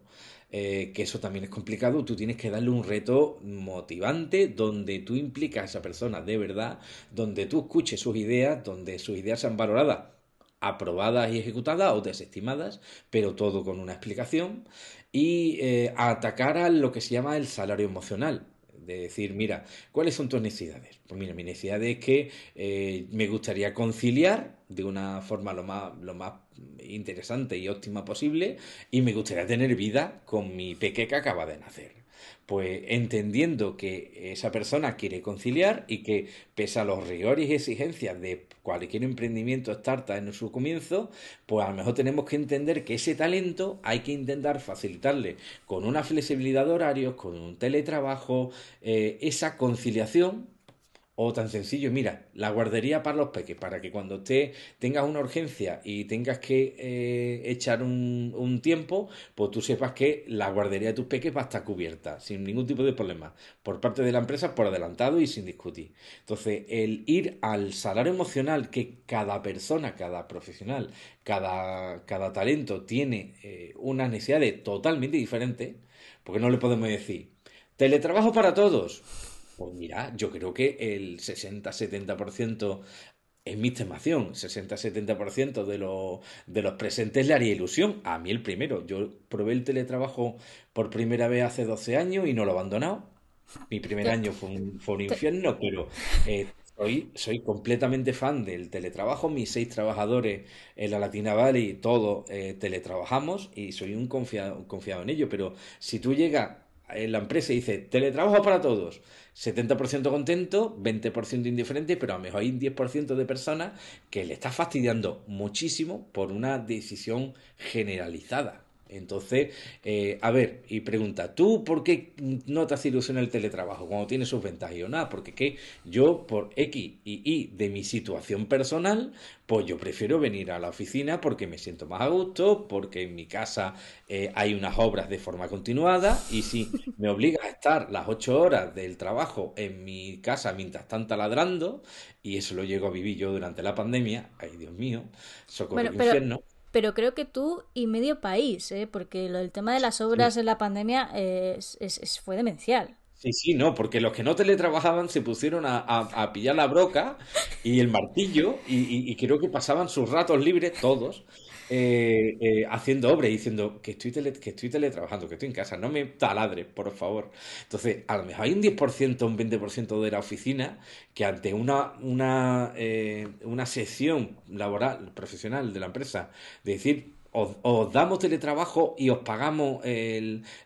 eh, que eso también es complicado, tú tienes que darle un reto motivante donde tú implicas a esa persona de verdad, donde tú escuches sus ideas, donde sus ideas sean valoradas aprobadas y ejecutadas o desestimadas, pero todo con una explicación, y eh, atacar a lo que se llama el salario emocional. De decir, mira, ¿cuáles son tus necesidades? Pues mira, mi necesidad es que eh, me gustaría conciliar de una forma lo más, lo más interesante y óptima posible y me gustaría tener vida con mi peque que acaba de nacer pues entendiendo que esa persona quiere conciliar y que pese a los rigores y exigencias de cualquier emprendimiento startup en su comienzo, pues a lo mejor tenemos que entender que ese talento hay que intentar facilitarle con una flexibilidad de horarios, con un teletrabajo, eh, esa conciliación o tan sencillo, mira, la guardería para los peques, para que cuando te tengas una urgencia y tengas que eh, echar un, tiempo, pues tú sepas que la guardería de tus peques va a estar cubierta, sin ningún tipo de problema, por parte de la empresa, por adelantado y sin discutir. Entonces, el ir al salario emocional que cada persona, cada profesional, cada, cada talento tiene eh, unas necesidades totalmente diferentes, porque no le podemos decir, teletrabajo para todos pues mira, yo creo que el 60-70% es mi estimación, 60-70% de, los, de los presentes le haría ilusión. A mí el primero. Yo probé el teletrabajo por primera vez hace 12 años y no lo he abandonado. Mi primer año fue un, fue un infierno, pero eh, soy, soy completamente fan del teletrabajo. Mis seis trabajadores en la Latina Valley, todos eh, teletrabajamos y soy un confiado, confiado en ello. Pero si tú llegas en la empresa y dices teletrabajo para todos, 70% contento, 20% indiferente, pero a lo mejor hay un 10% de personas que le está fastidiando muchísimo por una decisión generalizada. Entonces, eh, a ver, y pregunta, ¿tú por qué no te hace ilusión el teletrabajo cuando tiene sus ventajas? Y yo, nada, porque que yo por X y Y de mi situación personal, pues yo prefiero venir a la oficina porque me siento más a gusto, porque en mi casa eh, hay unas obras de forma continuada y si me obliga a estar las ocho horas del trabajo en mi casa mientras están taladrando, y eso lo llego a vivir yo durante la pandemia, ay Dios mío, socorro bueno, infierno. Pero creo que tú y medio país, ¿eh? porque lo del tema de las obras en la pandemia es, fue demencial. Sí, sí, no, porque los que no teletrabajaban se pusieron a, pillar la broca y el martillo y, creo que pasaban sus ratos libres, todos, eh, eh, haciendo obras y diciendo que estoy, que estoy teletrabajando, que estoy en casa, no me taladres, por favor. Entonces, a lo mejor hay un 10%, un 20% de la oficina que ante una, una, eh, una sección laboral, profesional de la empresa, de decir, os, damos teletrabajo y os pagamos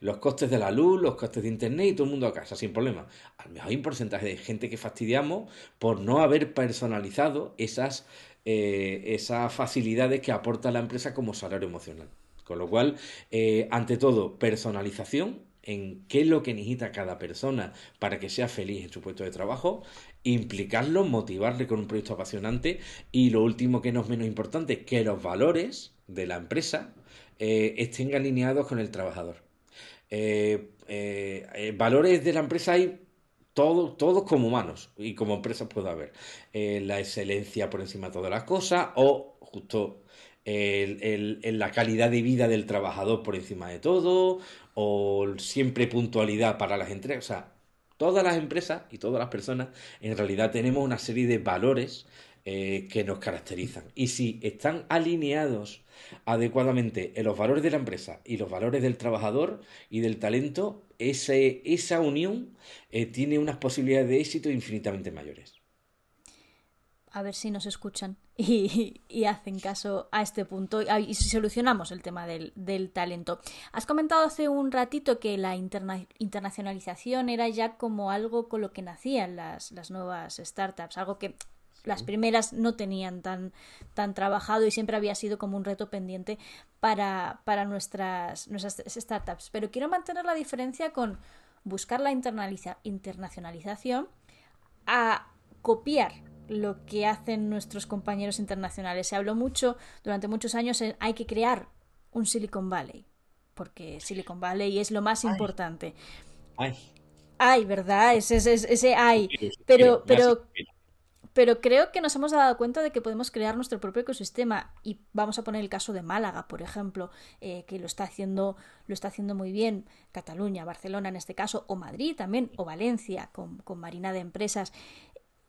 los costes de la luz, los costes de internet y todo el mundo a casa, sin problema. A lo mejor hay un porcentaje de gente que fastidiamos por no haber personalizado esas, eh, esas facilidades que aporta la empresa como salario emocional. Con lo cual, eh, ante todo, personalización en qué es lo que necesita cada persona para que sea feliz en su puesto de trabajo, implicarlo, motivarle con un proyecto apasionante y lo último que no es menos importante, que los valores de la empresa eh, estén alineados con el trabajador. Valores de la empresa hay todos, todos como humanos y como empresas puede haber. la excelencia por encima de todas las cosas o justo la calidad de vida del trabajador por encima de todo o siempre puntualidad para las entregas. O sea, todas las empresas y todas las personas en realidad tenemos una serie de valores que nos caracterizan. Y si están alineados adecuadamente en los valores de la empresa y los valores del trabajador y del talento, esa unión eh, tiene unas posibilidades de éxito infinitamente mayores. A ver si nos escuchan y, hacen caso a este punto y, si solucionamos el tema del, talento. Has comentado hace un ratito que la internacionalización era ya como algo con lo que nacían las, las nuevas startups, algo que las primeras no tenían tan, tan trabajado y siempre había sido como un reto pendiente para, para nuestras, nuestras startups. Pero quiero mantener la diferencia con buscar la internacionalización a copiar lo que hacen nuestros compañeros internacionales. Se habló mucho durante muchos años en hay que crear un Silicon Valley, porque Silicon Valley es lo más importante. Ay. Ay, ¿verdad? Ese, ese, ese hay. Pero, pero pero creo que nos hemos dado cuenta de que podemos crear nuestro propio ecosistema y vamos a poner el caso de Málaga, por ejemplo, eh, que lo está haciendo lo está haciendo muy bien, Cataluña, Barcelona en este caso, o Madrid también, o Valencia con, con Marina de Empresas.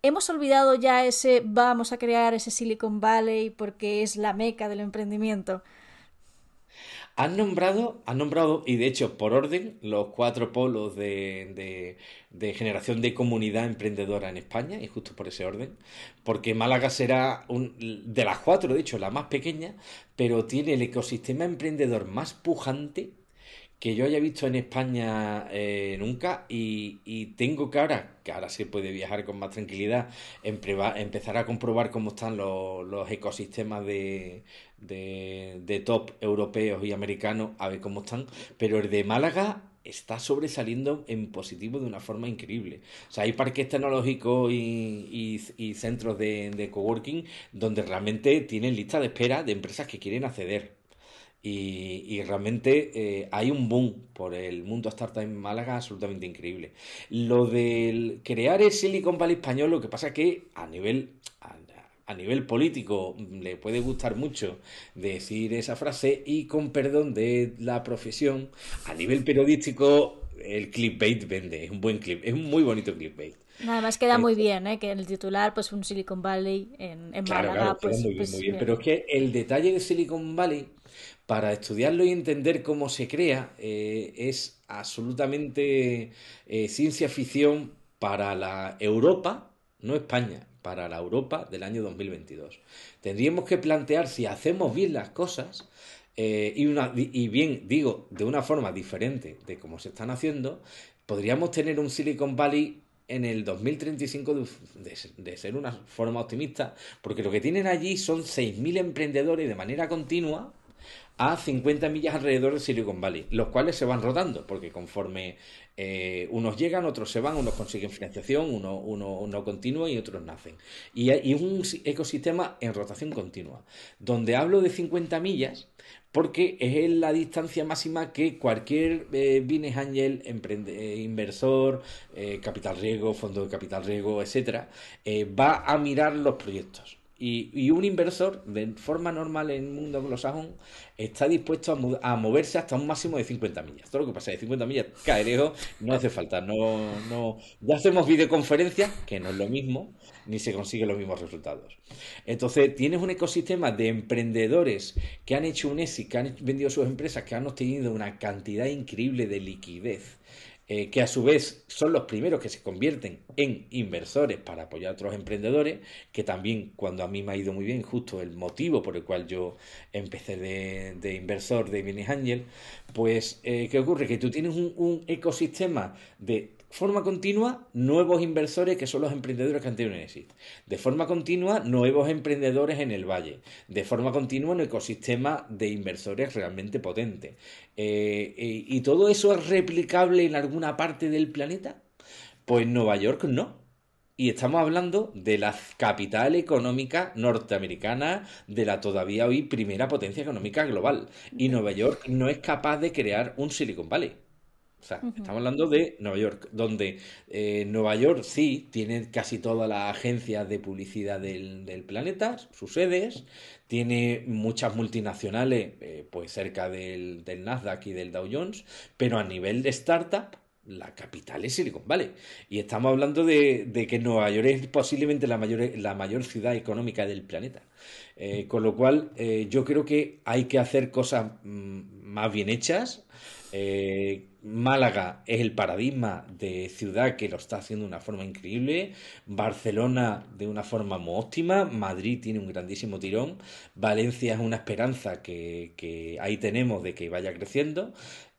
Hemos olvidado ya ese vamos a crear ese Silicon Valley porque es la meca del emprendimiento. Han nombrado, nombrado, y de hecho por orden, los cuatro polos de, generación de comunidad emprendedora en España, y justo por ese orden, porque Málaga será de las cuatro, de hecho, la más pequeña, pero tiene el ecosistema emprendedor más pujante que yo haya visto en España eh, nunca y, tengo que ahora, que ahora se puede viajar con más tranquilidad, empezar a comprobar cómo están los, ecosistemas de, de, top europeos y americanos, a ver cómo están, pero el de Málaga está sobresaliendo en positivo de una forma increíble. O sea, hay parques tecnológicos y, centros de, de coworking donde realmente tienen lista de espera de empresas que quieren acceder. Y, realmente eh, hay un boom por el mundo startup en Málaga absolutamente increíble. Lo del crear el Silicon Valley español, lo que pasa es que a nivel, nivel político le puede gustar mucho decir esa frase y con perdón de la profesión, a nivel periodístico el clickbait vende, es un buen clip, es un muy bonito clickbait. Nada más queda muy bien, ¿eh? que el titular, pues un Silicon Valley en, en Málaga. pues, muy pues muy bien. Pero es que el detalle de Silicon Valley para estudiarlo y entender cómo se crea eh, es absolutamente eh, ciencia ficción para la Europa, no España, para la Europa del año 2022. Tendríamos que plantear si hacemos bien las cosas eh, y, una, y bien, digo, de una forma diferente de cómo se están haciendo, podríamos tener un Silicon Valley en el 2035 de, de, ser una forma optimista, porque lo que tienen allí son 6.000 emprendedores de manera continua a 50 millas alrededor de Silicon Valley, los cuales se van rodando, porque conforme eh, unos llegan, otros se van, unos consiguen financiación, uno, uno, uno continúa y otros nacen. Y un ecosistema en rotación continua, donde hablo de 50 millas porque es la distancia máxima que cualquier eh, business angel, eh, inversor, capital riesgo, fondo de capital riesgo, etcétera, va a mirar los proyectos. Y, un inversor, de forma normal en el mundo anglosajón, está dispuesto a, moverse hasta un máximo de 50 millas. Todo lo que pasa de 50 millas, caerejo, no hace falta. No, no, ya hacemos videoconferencias, que no es lo mismo, ni se consiguen los mismos resultados. Entonces, tienes un ecosistema de emprendedores que han hecho un ESI, que han vendido sus empresas, que han obtenido una cantidad increíble de liquidez eh, que a su vez son los primeros que se convierten en inversores para apoyar a otros emprendedores, que también cuando a mí me ha ido muy bien, justo el motivo por el cual yo empecé de, inversor de Business Angel, pues eh, ¿qué ocurre? Que tú tienes un ecosistema de forma continua nuevos inversores que son los emprendedores que tenido un éxito. De forma continua nuevos emprendedores en el valle. De forma continua un ecosistema de inversores realmente potente. Eh, eh, ¿Y todo eso es replicable en alguna parte del planeta? Pues Nueva York no. Y estamos hablando de la capital económica norteamericana, de la todavía hoy primera potencia económica global. Y Nueva York no es capaz de crear un Silicon Valley. O sea, estamos hablando de Nueva York, donde eh, Nueva York sí tiene casi todas las agencias de publicidad del, planeta, sus sedes, tiene muchas multinacionales, eh, pues cerca del, del, Nasdaq y del Dow Jones, pero a nivel de startup, la capital es Silicon Valley. Y estamos hablando de, que Nueva York es posiblemente la mayor, la mayor ciudad económica del planeta. Eh, con lo cual, yo creo que hay que hacer cosas mm, más bien hechas. Málaga es el paradigma de ciudad que lo está haciendo de una forma increíble, Barcelona de una forma muy óptima, Madrid tiene un grandísimo tirón, Valencia es una esperanza que, ahí tenemos de que vaya creciendo.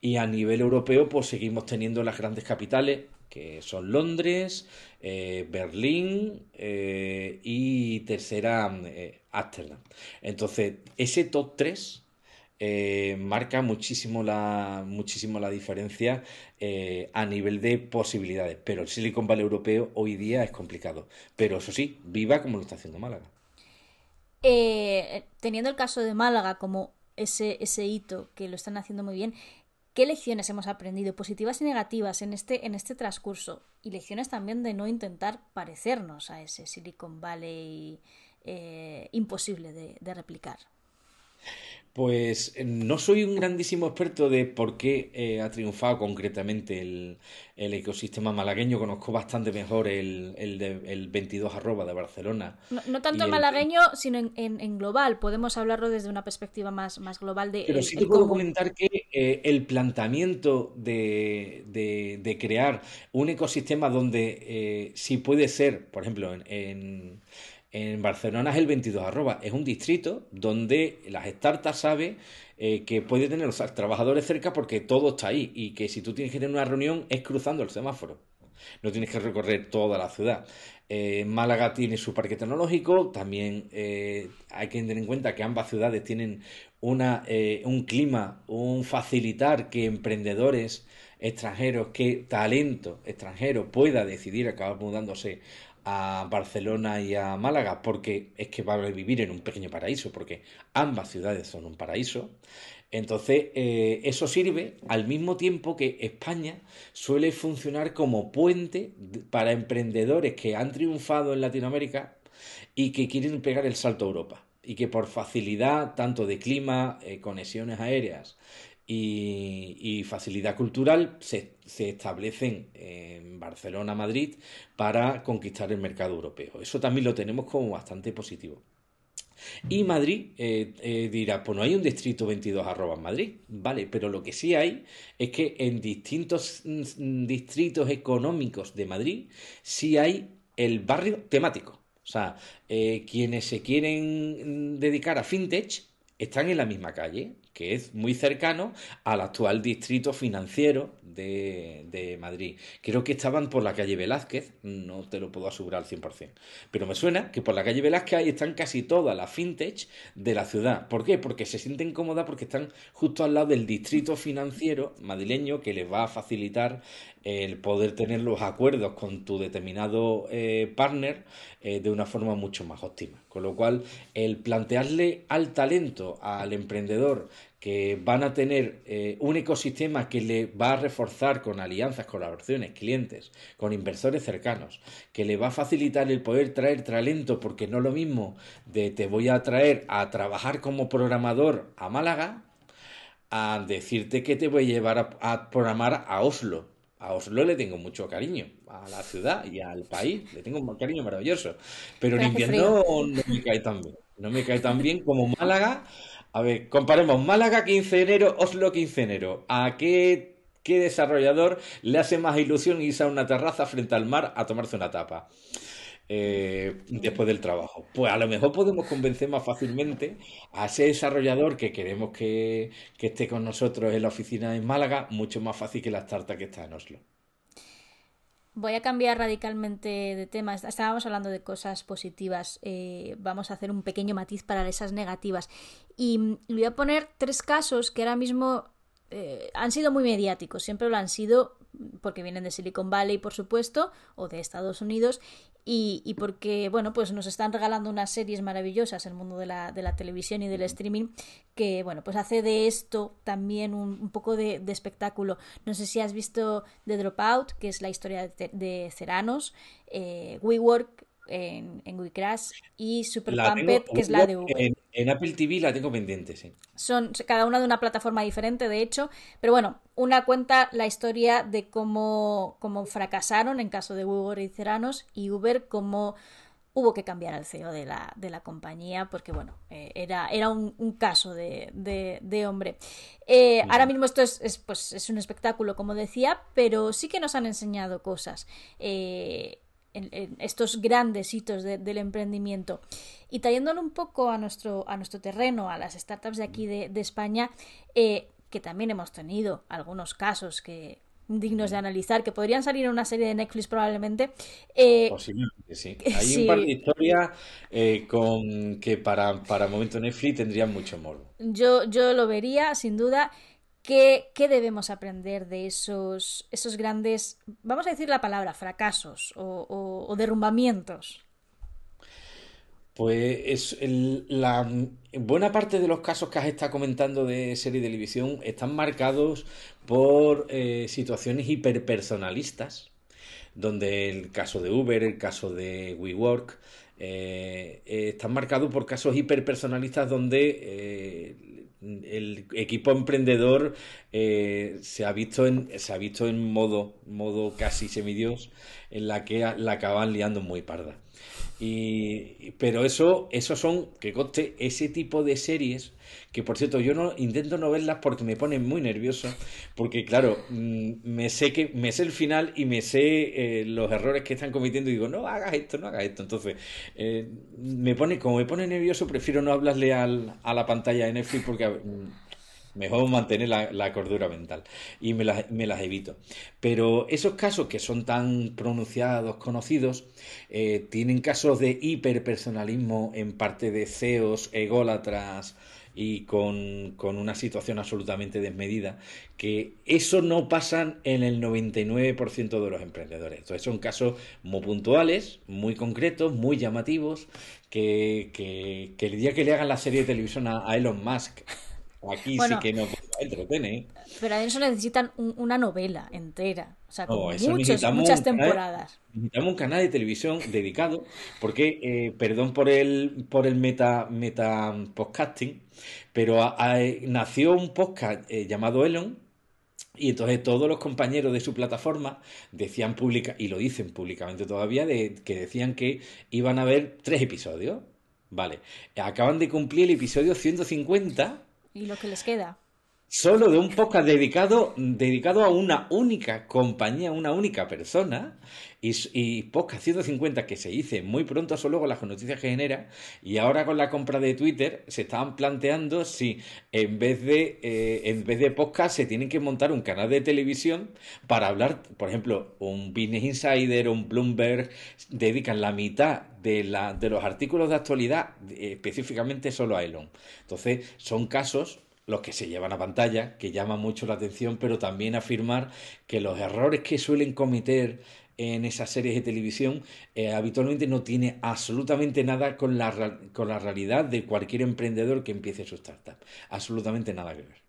Y a nivel europeo pues seguimos teniendo las grandes capitales que son Londres, eh, Berlín eh, y tercera eh, Ámsterdam. Entonces, ese top 3 eh, marca muchísimo la, muchísimo la diferencia eh, a nivel de posibilidades. Pero el Silicon Valley europeo hoy día es complicado. Pero eso sí, viva como lo está haciendo Málaga. Eh, teniendo el caso de Málaga como ese, ese hito que lo están haciendo muy bien, ¿qué lecciones hemos aprendido, positivas y negativas, en este, en este transcurso? Y lecciones también de no intentar parecernos a ese Silicon Valley imposible de replicar. Pues eh, no soy un grandísimo experto de por qué eh, ha triunfado concretamente el, ecosistema malagueño. Conozco bastante mejor el, el, 22 arroba de Barcelona. No, tanto el malagueño, sino en, global. Podemos hablarlo desde una perspectiva más, más global de... Pero sí te puedo comentar que eh, el planteamiento de, de, crear un ecosistema donde sí puede ser, por ejemplo, en en Barcelona es el 22 arroba. Es un distrito donde las startups saben eh, que puede tener los trabajadores cerca porque todo está ahí y que si tú tienes que tener una reunión es cruzando el semáforo. No tienes que recorrer toda la ciudad. Eh, Málaga tiene su parque tecnológico, también eh, hay que tener en cuenta que ambas ciudades tienen una, un clima, un facilitar que emprendedores extranjeros, que talento extranjero pueda decidir acabar mudándose a Barcelona y a Málaga porque es que va a vivir en un pequeño paraíso, porque ambas ciudades son un paraíso. Entonces, eh, eso sirve al mismo tiempo que España suele funcionar como puente para emprendedores que han triunfado en Latinoamérica y que quieren pegar el salto a Europa. Y que por facilidad, tanto de clima, eh, conexiones aéreas y, facilidad cultural se, establecen en Barcelona, Madrid, para conquistar el mercado europeo. Eso también lo tenemos como bastante positivo. Y Madrid eh, eh, dirá, pues no hay un distrito 22 arroba Madrid, vale, pero lo que sí hay es que en distintos mm, distritos económicos de Madrid sí hay el barrio temático. O sea, eh, quienes se quieren dedicar a fintech están en la misma calle, que es muy cercano al actual distrito financiero de, Madrid. Creo que estaban por la calle Velázquez, no te lo puedo asegurar al 100%, pero me suena que por la calle Velázquez ahí están casi todas las fintech de la ciudad. ¿Por qué? Porque se sienten cómodas porque están justo al lado del distrito financiero madrileño que les va a facilitar el poder tener los acuerdos con tu determinado eh, partner eh, de una forma mucho más óptima. Con lo cual, el plantearle al talento, al emprendedor, que van a tener eh, un ecosistema que le va a reforzar con alianzas, colaboraciones, clientes, con inversores cercanos, que le va a facilitar el poder traer talento, porque no es lo mismo de te voy a traer a trabajar como programador a Málaga, a decirte que te voy a llevar a, programar a Oslo. A Oslo le tengo mucho cariño, a la ciudad y al país, le tengo un cariño maravilloso. Pero en invierno no me cae tan bien. No me cae tan bien como Málaga a ver, comparemos Málaga 15 de enero, Oslo 15 de enero. ¿A qué, qué desarrollador le hace más ilusión irse a una terraza frente al mar a tomarse una tapa? Eh, después del trabajo. Pues a lo mejor podemos convencer más fácilmente a ese desarrollador que queremos que, esté con nosotros en la oficina en Málaga, mucho más fácil que la startup que está en Oslo. Voy a cambiar radicalmente de tema. Estábamos hablando de cosas positivas. Eh, vamos a hacer un pequeño matiz para esas negativas. Y, voy a poner tres casos que ahora mismo eh, han sido muy mediáticos. Siempre lo han sido porque vienen de Silicon Valley, por supuesto, o de Estados Unidos, y, porque, bueno, pues nos están regalando unas series maravillosas en el mundo de la, de la televisión y del streaming, que, bueno, pues hace de esto también un, poco de, espectáculo. No sé si has visto The Dropout, que es la historia de, de Ceranos, eh, WeWork, en, en WeCrash y Super Pumped, que es la de Uber. En, Apple TV la tengo pendiente, sí. Son cada una de una plataforma diferente, de hecho, pero bueno, una cuenta la historia de cómo, cómo fracasaron en caso de Uber y Ceranos y Uber cómo hubo que cambiar al CEO de la, de la compañía porque, bueno, eh, era, era un, caso de, de, hombre. Eh, ahora mismo esto es, es, pues, es un espectáculo, como decía, pero sí que nos han enseñado cosas. Eh, en, estos grandes hitos del emprendimiento. Y trayéndolo un poco a nuestro, a nuestro terreno, a las startups de aquí de, España, eh, que también hemos tenido algunos casos que dignos de analizar, que podrían salir en una serie de Netflix probablemente. Eh, Posiblemente sí. Hay un par de historias eh, con que para, para momento Netflix tendrían mucho morbo. Yo, yo lo vería, sin duda. ¿Qué, debemos aprender de esos, esos grandes, vamos a decir la palabra, fracasos o, derrumbamientos? Pues es la buena parte de los casos que has estado comentando de serie de televisión están marcados por eh, situaciones hiperpersonalistas, donde el caso de Uber, el caso de WeWork, eh, eh, están marcados por casos hiperpersonalistas donde el equipo emprendedor eh, se ha visto en se ha visto en modo modo casi semidios en la que la acaban liando muy parda y pero eso esos son que coste ese tipo de series que por cierto yo no intento no verlas porque me ponen muy nervioso, porque claro, mm, me sé que me sé el final y me sé eh, los errores que están cometiendo y digo, no hagas esto, no hagas esto. Entonces, eh, me pone, como me pone nervioso, prefiero no hablarle al, a la pantalla de Netflix porque mm, mejor mantener la, cordura mental y me las, me las, evito. Pero esos casos que son tan pronunciados, conocidos, eh, tienen casos de hiperpersonalismo en parte de CEOs, ególatras, y con, una situación absolutamente desmedida, que eso no pasa en el 99% de los emprendedores. Entonces son casos muy puntuales, muy concretos, muy llamativos, que, que, el día que le hagan la serie de televisión a, Elon Musk, aquí sí que no entretiene. ¿eh? Pero a eso necesitan una novela entera, o sea, con muchas temporadas. necesitamos un canal de televisión dedicado, porque, eh, perdón por el, por el meta, meta podcasting, pero nació un podcast eh, llamado Elon, y entonces todos los compañeros de su plataforma decían pública, y lo dicen públicamente todavía, de, que decían que iban a ver tres episodios. Vale, acaban de cumplir el episodio 150. ¿Y lo que les queda? Solo de un podcast dedicado, dedicado a una única compañía, una única persona, y, y podcast 150 que se dice muy pronto, solo con las noticias que genera, y ahora con la compra de Twitter se estaban planteando si en vez de, eh, en vez de podcast se tienen que montar un canal de televisión para hablar, por ejemplo, un Business Insider, un Bloomberg, dedican la mitad de, la, de los artículos de actualidad eh, específicamente solo a Elon. Entonces, son casos los que se llevan a pantalla, que llaman mucho la atención, pero también afirmar que los errores que suelen cometer en esas series de televisión eh, habitualmente no tiene absolutamente nada con la, con la realidad de cualquier emprendedor que empiece su startup. Absolutamente nada que ver.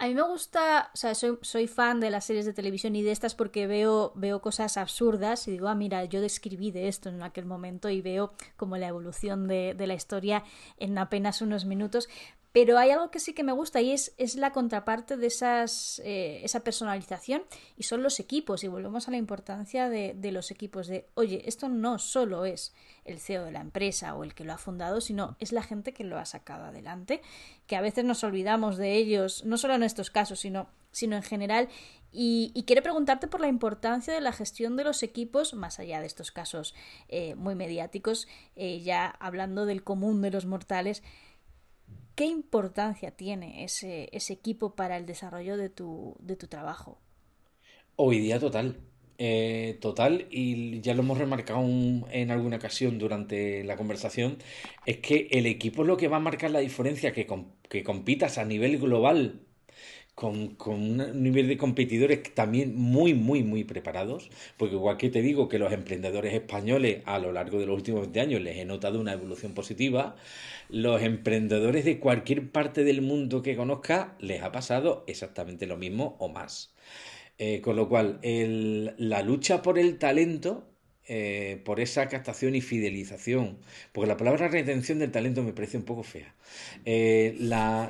A mí me gusta, o sea, soy, soy, fan de las series de televisión y de estas porque veo, veo cosas absurdas y digo, ah, mira, yo describí de esto en aquel momento y veo como la evolución de la historia en apenas unos minutos. Pero hay algo que sí que me gusta y es, es la contraparte de esas, eh, esa personalización y son los equipos. Y volvemos a la importancia de, de, los equipos. De, oye, esto no solo es el CEO de la empresa o el que lo ha fundado, sino es la gente que lo ha sacado adelante, que a veces nos olvidamos de ellos, no solo en estos casos, sino, sino en general. Y, quiero preguntarte por la importancia de la gestión de los equipos, más allá de estos casos eh, muy mediáticos, eh, ya hablando del común de los mortales. ¿Qué importancia tiene ese, ese equipo para el desarrollo de tu, de tu trabajo? Hoy día total. Eh, total, y ya lo hemos remarcado en alguna ocasión durante la conversación, es que el equipo es lo que va a marcar la diferencia, que, que compitas a nivel global con, un nivel de competidores también muy, muy, muy preparados, porque igual que te digo que los emprendedores españoles a lo largo de los últimos 20 años les he notado una evolución positiva, los emprendedores de cualquier parte del mundo que conozca les ha pasado exactamente lo mismo o más. Eh, con lo cual, la lucha por el talento eh, por esa captación y fidelización, porque la palabra retención del talento me parece un poco fea. Eh,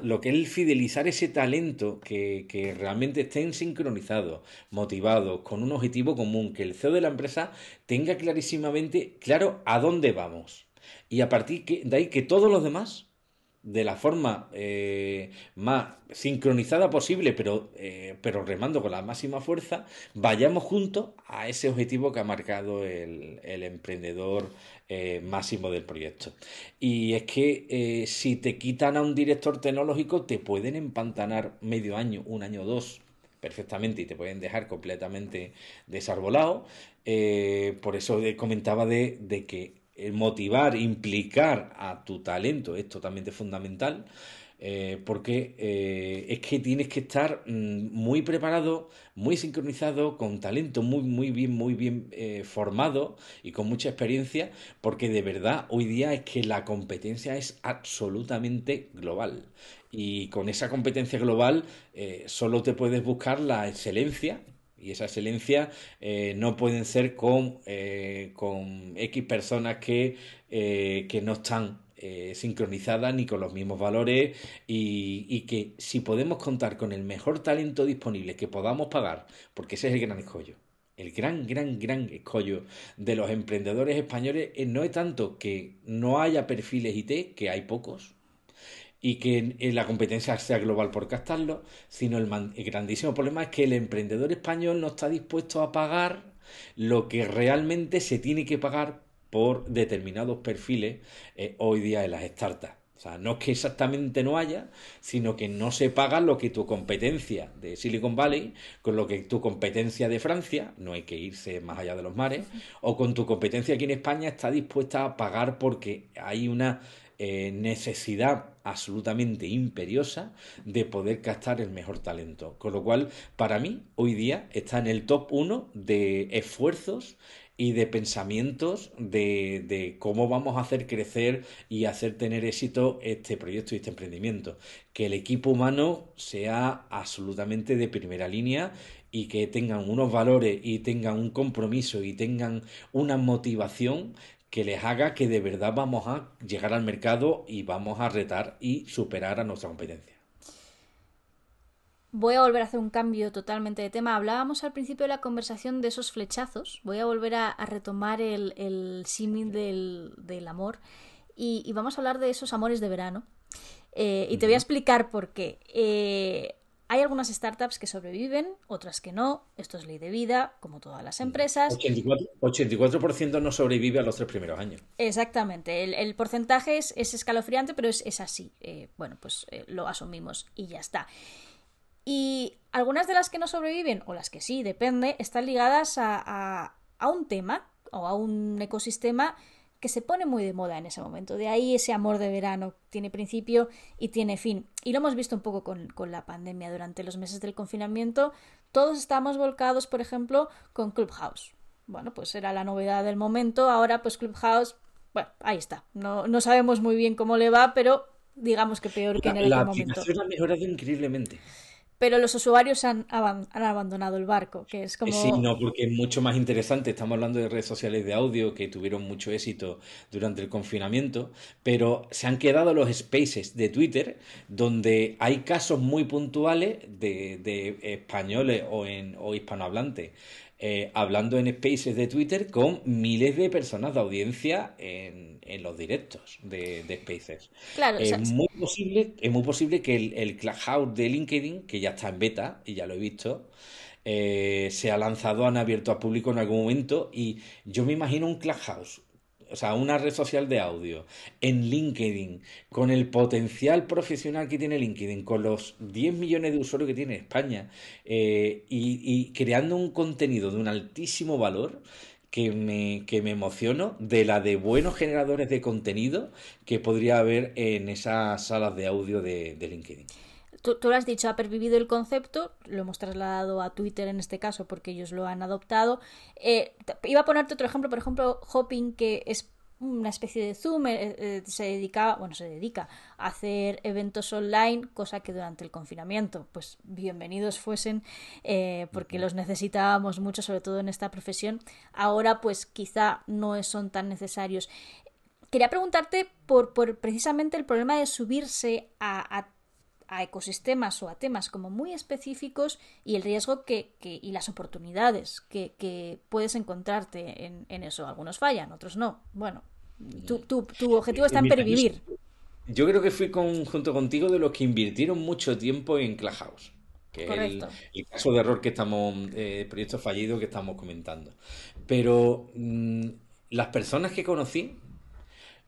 lo que es fidelizar ese talento, que, que realmente estén sincronizados, motivados, con un objetivo común, que el CEO de la empresa tenga clarísimamente claro a dónde vamos. Y a partir de ahí que todos los demás de la forma eh, más sincronizada posible, pero, eh, pero remando con la máxima fuerza, vayamos juntos a ese objetivo que ha marcado el, el emprendedor eh, máximo del proyecto. Y es que si te quitan a un director tecnológico, te pueden empantanar medio año, un año o dos perfectamente y te pueden dejar completamente desarbolado. Por eso comentaba de, de que el motivar, implicar a tu talento es totalmente fundamental. Eh, porque eh, es que tienes que estar mm, muy preparado, muy sincronizado, con talento muy, muy bien, muy bien eh, formado y con mucha experiencia, porque de verdad hoy día es que la competencia es absolutamente global. Y con esa competencia global eh, solo te puedes buscar la excelencia, y esa excelencia eh, no pueden ser con, eh, con X personas que, eh, que no están eh, sincronizadas ni con los mismos valores y, y, que si podemos contar con el mejor talento disponible que podamos pagar, porque ese es el gran escollo. El gran, gran, gran escollo de los emprendedores españoles no es tanto que no haya perfiles IT, que hay pocos, y que la competencia sea global por captarlo, sino el, el, grandísimo problema es que el emprendedor español no está dispuesto a pagar lo que realmente se tiene que pagar por determinados perfiles eh, hoy día en las startups. O sea, no es que exactamente no haya, sino que no se paga lo que tu competencia de Silicon Valley, con lo que tu competencia de Francia, no hay que irse más allá de los mares, o con tu competencia aquí en España está dispuesta a pagar porque hay una eh, necesidad absolutamente imperiosa de poder captar el mejor talento. Con lo cual, para mí, hoy día está en el top 1 de esfuerzos y de pensamientos de, de, cómo vamos a hacer crecer y hacer tener éxito este proyecto y este emprendimiento. Que el equipo humano sea absolutamente de primera línea y que tengan unos valores y tengan un compromiso y tengan una motivación que les haga que de verdad vamos a llegar al mercado y vamos a retar y superar a nuestra competencia. Voy a volver a hacer un cambio totalmente de tema. Hablábamos al principio de la conversación de esos flechazos. Voy a volver a, a retomar el, el símil del, del, amor y, y, vamos a hablar de esos amores de verano. Eh, y te voy a explicar por qué. Eh, hay algunas startups que sobreviven, otras que no. Esto es ley de vida, como todas las empresas. 84%, 84 no sobrevive a los tres primeros años. Exactamente. El, el porcentaje es, es, escalofriante, pero es, es así. Eh, bueno, pues eh, lo asumimos y ya está. Y algunas de las que no sobreviven, o las que sí, depende, están ligadas a, a, a un tema o a un ecosistema que se pone muy de moda en ese momento. De ahí ese amor de verano tiene principio y tiene fin. Y lo hemos visto un poco con, con la pandemia durante los meses del confinamiento. Todos estamos volcados, por ejemplo, con Clubhouse. Bueno, pues era la novedad del momento. Ahora, pues Clubhouse, bueno, ahí está. No, no sabemos muy bien cómo le va, pero digamos que peor que en el la momento. La ha mejorado increíblemente pero los usuarios han, han, abandonado el barco, que es como... Sí, no, porque es mucho más interesante. Estamos hablando de redes sociales de audio que tuvieron mucho éxito durante el confinamiento, pero se han quedado los spaces de Twitter, donde hay casos muy puntuales de, de españoles o, en, o hispanohablantes eh, hablando en spaces de Twitter con miles de personas de audiencia en, los directos de, spaces. Claro, es, muy posible, es muy posible que el, el Clubhouse de LinkedIn, que ya está en beta y ya lo he visto, eh, se ha lanzado, han abierto al público en algún momento y yo me imagino un Clubhouse o sea, una red social de audio en LinkedIn, con el potencial profesional que tiene LinkedIn, con los 10 millones de usuarios que tiene España, eh, y, creando un contenido de un altísimo valor, que me, que me emociono de la de buenos generadores de contenido que podría haber en esas salas de audio de LinkedIn. Tú, lo has dicho, ha pervivido el concepto, lo hemos trasladado a Twitter en este caso porque ellos lo han adoptado. Eh, iba a ponerte otro ejemplo, por ejemplo, Hopping, que es una especie de Zoom, eh, eh, se dedica, bueno, se dedica a hacer eventos online, cosa que durante el confinamiento, pues bienvenidos fuesen, porque los necesitábamos mucho, sobre todo en esta profesión. Ahora, pues quizá no son tan necesarios. Quería preguntarte por, por precisamente el problema de subirse a, a a ecosistemas o a temas como muy específicos y el riesgo que, que y las oportunidades que, que puedes encontrarte en, en, eso. Algunos fallan, otros no. Bueno, tu, tu, tu objetivo está en pervivir. Yo creo que fui con, junto contigo de los que invirtieron mucho tiempo en Clubhouse. Que es el, el, caso de error que estamos, eh, proyecto fallido que estamos comentando. Pero mmm, las personas que conocí,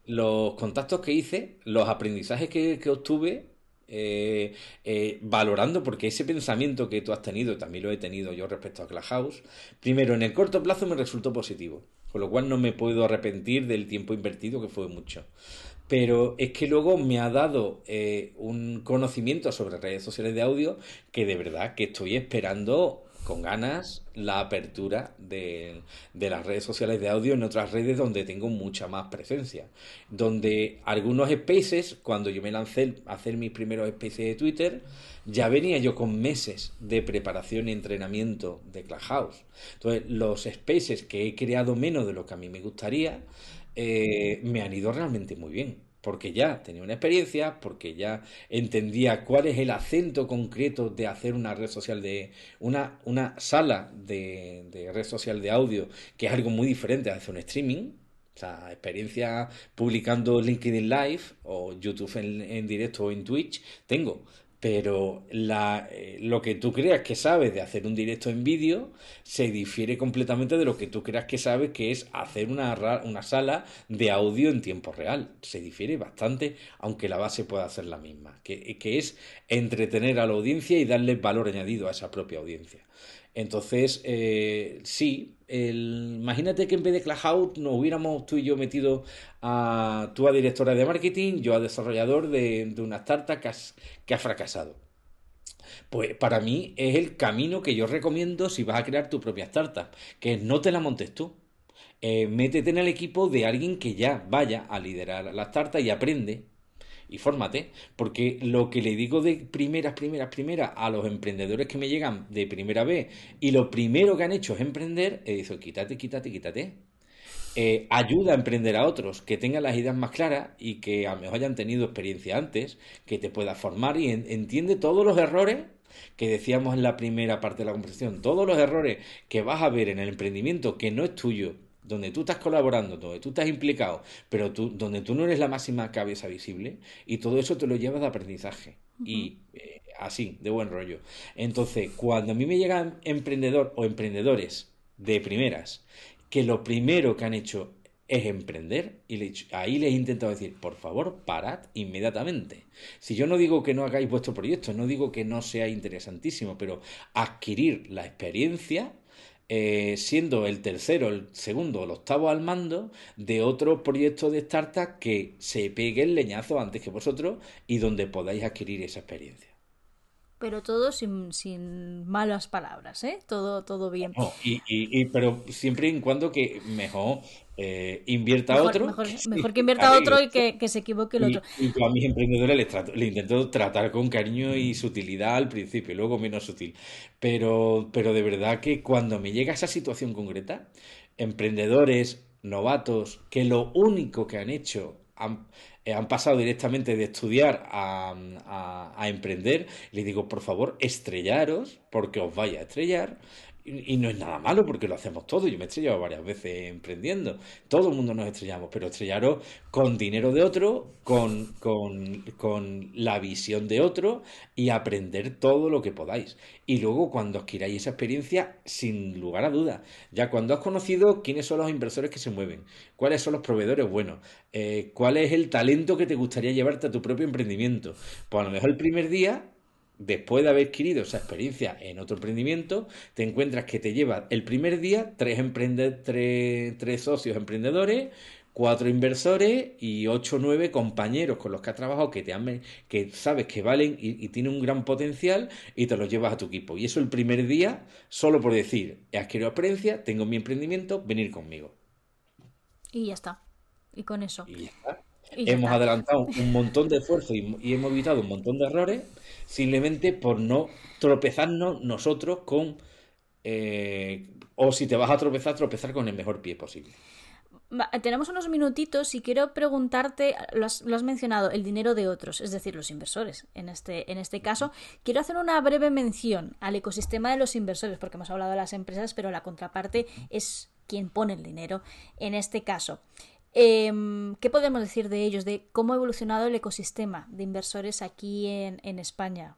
los contactos que hice, los aprendizajes que, que obtuve, eh, eh, valorando, porque ese pensamiento que tú has tenido, también lo he tenido yo respecto a Clubhouse, primero en el corto plazo me resultó positivo, con lo cual no me puedo arrepentir del tiempo invertido, que fue mucho. Pero es que luego me ha dado eh, un conocimiento sobre redes sociales de audio que de verdad que estoy esperando con ganas la apertura de, las redes sociales de audio en otras redes donde tengo mucha más presencia. Donde algunos spaces, cuando yo me lancé a hacer mis primeros spaces de Twitter, ya venía yo con meses de preparación y entrenamiento de Clubhouse. Entonces, los spaces que he creado menos de lo que a mí me gustaría, eh, me han ido realmente muy bien porque ya tenía una experiencia, porque ya entendía cuál es el acento concreto de hacer una red social de una, una sala de, de red social de audio, que es algo muy diferente a hacer un streaming. O sea, experiencia publicando LinkedIn Live o YouTube en, en directo o en Twitch, tengo pero la, eh, lo que tú creas que sabes de hacer un directo en vídeo se difiere completamente de lo que tú creas que sabes que es hacer una, una sala de audio en tiempo real. Se difiere bastante, aunque la base pueda ser la misma, que, que es entretener a la audiencia y darle valor añadido a esa propia audiencia. Entonces, eh, sí, el, imagínate que en vez de Clubhouse nos hubiéramos tú y yo metido a tú a directora de marketing, yo a desarrollador de, una startup que, que ha fracasado. Pues para mí es el camino que yo recomiendo si vas a crear tu propia startup, que no te la montes tú. Eh, métete en el equipo de alguien que ya vaya a liderar la startup y aprende y fórmate, porque lo que le digo de primeras, primeras, primeras a los emprendedores que me llegan de primera vez y lo primero que han hecho es emprender, he dicho, quítate, quítate, quítate. Eh, ayuda a emprender a otros que tengan las ideas más claras y que a lo mejor hayan tenido experiencia antes, que te pueda formar y entiende todos los errores que decíamos en la primera parte de la conversación, todos los errores que vas a ver en el emprendimiento que no es tuyo, donde tú estás colaborando, donde tú estás implicado, pero tú, donde tú no eres la máxima cabeza visible, y todo eso te lo llevas de aprendizaje. Y eh, así, de buen rollo. Entonces, cuando a mí me llegan emprendedor o emprendedores de primeras, que lo primero que han hecho es emprender, y ahí les he intentado decir, por favor, parad inmediatamente. Si yo no digo que no hagáis vuestro proyecto, no digo que no sea interesantísimo, pero adquirir la experiencia eh, siendo el tercero, el segundo, el octavo al mando de otro proyecto de startup que se pegue el leñazo antes que vosotros y donde podáis adquirir esa experiencia pero todo sin, sin malas palabras, ¿eh? Todo, todo bien. y, y, pero siempre y cuando que mejor eh, invierta otro. Mejor, que invierta otro y que, que, se equivoque el otro. Y, a mis emprendedores les, les, intento tratar con cariño y sutilidad al principio, luego menos sutil. Pero, pero de verdad que cuando me llega esa situación concreta, emprendedores, novatos, que lo único que han hecho han, eh, han pasado directamente de estudiar a, a, emprender, les digo, por favor, estrellaros, porque os vaya a estrellar, y, no es nada malo porque lo hacemos todo. Yo me he estrellado varias veces emprendiendo. Todo el mundo nos estrellamos, pero estrellaros con dinero de otro, con, con, con, la visión de otro y aprender todo lo que podáis. Y luego cuando adquiráis esa experiencia, sin lugar a dudas, ya cuando has conocido quiénes son los inversores que se mueven, cuáles son los proveedores buenos, eh, cuál es el talento que te gustaría llevarte a tu propio emprendimiento, pues a lo mejor el primer día después de haber adquirido esa experiencia en otro emprendimiento, te encuentras que te lleva el primer día tres, tres, socios emprendedores, cuatro inversores y ocho o nueve compañeros con los que has trabajado que te han, que sabes que valen y, y tienen un gran potencial y te los llevas a tu equipo. Y eso el primer día, solo por decir, he adquirido experiencia, tengo mi emprendimiento, venir conmigo. Y ya está. Y con eso. Y ya está. hemos adelantado un montón de esfuerzo y hemos evitado un montón de errores simplemente por no tropezarnos nosotros con... Eh, o si te vas a tropezar, tropezar con el mejor pie posible. Tenemos unos minutitos y quiero preguntarte, lo has, mencionado, el dinero de otros, es decir, los inversores. En este, en este caso, quiero hacer una breve mención al ecosistema de los inversores, porque hemos hablado de las empresas, pero la contraparte es quien pone el dinero en este caso. Em, ¿Qué podemos decir de ellos, de cómo ha evolucionado el ecosistema de inversores aquí en, España?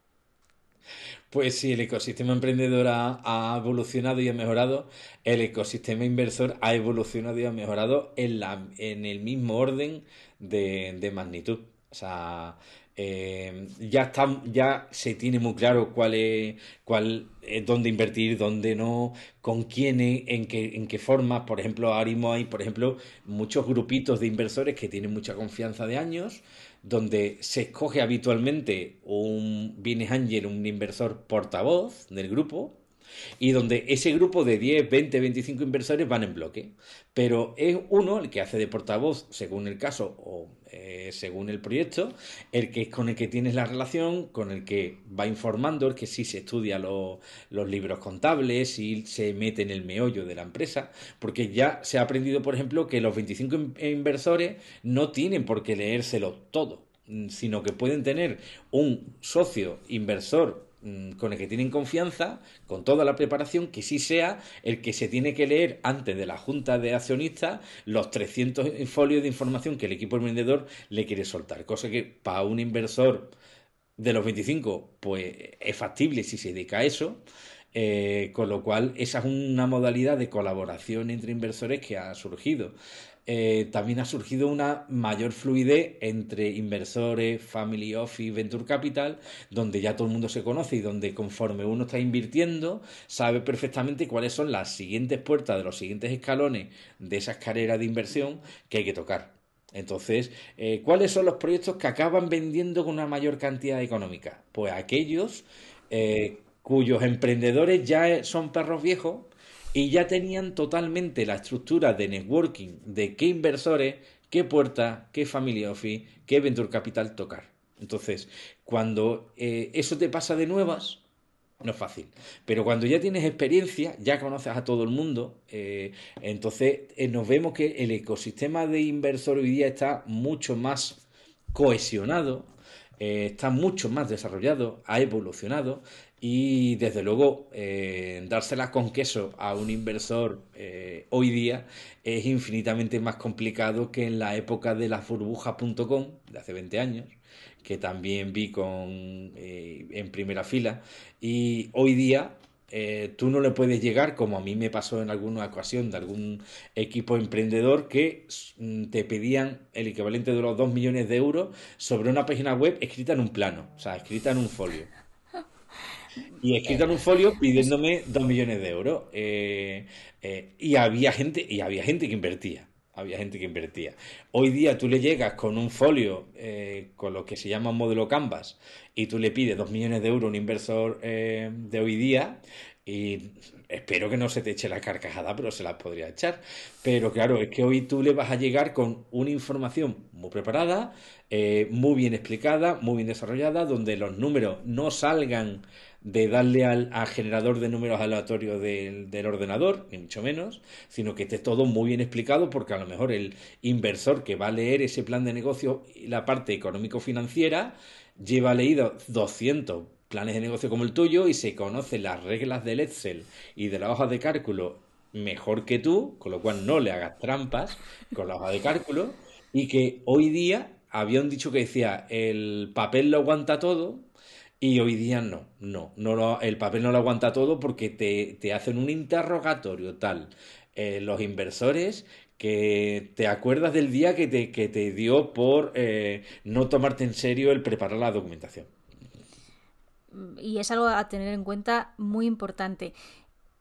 Pues sí, el ecosistema emprendedor ha, evolucionado y ha mejorado. El ecosistema inversor ha evolucionado y ha mejorado en, la, en el mismo orden de, de magnitud. O sea, eh, ya está, ya se tiene muy claro cuál es, cuál dónde invertir, dónde no, con quién, en qué, en qué formas. Por ejemplo, ahora mismo hay, por ejemplo, muchos grupitos de inversores que tienen mucha confianza de años, donde se escoge habitualmente un Business Angel, un inversor portavoz del grupo, y donde ese grupo de 10, 20, 25 inversores van en bloque. Pero es uno el que hace de portavoz, según el caso o eh, según el proyecto, el que es con el que tienes la relación, con el que va informando, el que sí se estudia los libros contables y se mete en el meollo de la empresa, porque ya se ha aprendido, por ejemplo, que los 25 inversores no tienen por qué leérselo todo sino que pueden tener un socio inversor con el que tienen confianza, con toda la preparación, que sí sea el que se tiene que leer antes de la junta de accionistas los 300 folios de información que el equipo emprendedor le quiere soltar. Cosa que para un inversor de los 25, pues es factible si se dedica a eso. Eh, con lo cual, esa es una modalidad de colaboración entre inversores que ha surgido. Eh, también ha surgido una mayor fluidez entre inversores, family office, venture capital, donde ya todo el mundo se conoce y donde conforme uno está invirtiendo, sabe perfectamente cuáles son las siguientes puertas de los siguientes escalones de esa escalera de inversión que hay que tocar. Entonces, eh, ¿cuáles son los proyectos que acaban vendiendo con una mayor cantidad económica? Pues aquellos eh, cuyos emprendedores ya son perros viejos y ya tenían totalmente la estructura de networking de qué inversores, qué puerta, qué family office, qué venture capital tocar. Entonces, cuando eh, eso te pasa de nuevas, no es fácil. Pero cuando ya tienes experiencia, ya conoces a todo el mundo, eh, entonces eh, nos vemos que el ecosistema de inversor hoy día está mucho más cohesionado, está mucho más desarrollado, ha evolucionado y desde luego, eh, dársela con queso a un inversor eh, hoy día es infinitamente más complicado que en la época de la burbujas.com de hace 20 años, que también vi con, eh, en primera fila. Y hoy día tú no le puedes llegar, como a mí me pasó en alguna ocasión de algún equipo emprendedor, que mm, te pedían el equivalente de los 2 millones de euros sobre una página web escrita en un plano, o sea, escrita en un folio. Y escrito en un folio pidiéndome dos millones de euros. Eh, eh, y había gente, y había gente que invertía. Había gente que invertía. Hoy día tú le llegas con un folio, eh, con lo que se llama modelo Canvas, y tú le pides dos millones de euros a un inversor de hoy día, y espero que no se te eche la carcajada, pero se las podría echar. Pero claro, es que hoy tú le vas a llegar con una información muy preparada, eh, muy bien explicada, muy bien desarrollada, donde los números no salgan de darle al, generador de números aleatorios del, ordenador, ni mucho menos, sino que esté todo muy bien explicado porque a lo mejor el inversor que va a leer ese plan de negocio y la parte económico-financiera lleva leído 200 planes de negocio como el tuyo y se conocen las reglas del Excel y de la hoja de cálculo mejor que tú, con lo cual no le hagas trampas con la hoja de cálculo y que hoy día había un dicho que decía el papel lo aguanta todo y hoy día no, no, no el papel no lo aguanta todo porque te, hacen un interrogatorio tal eh, los inversores que te acuerdas del día que te, que te dio por eh, no tomarte en serio el preparar la documentación y es algo a tener en cuenta muy importante.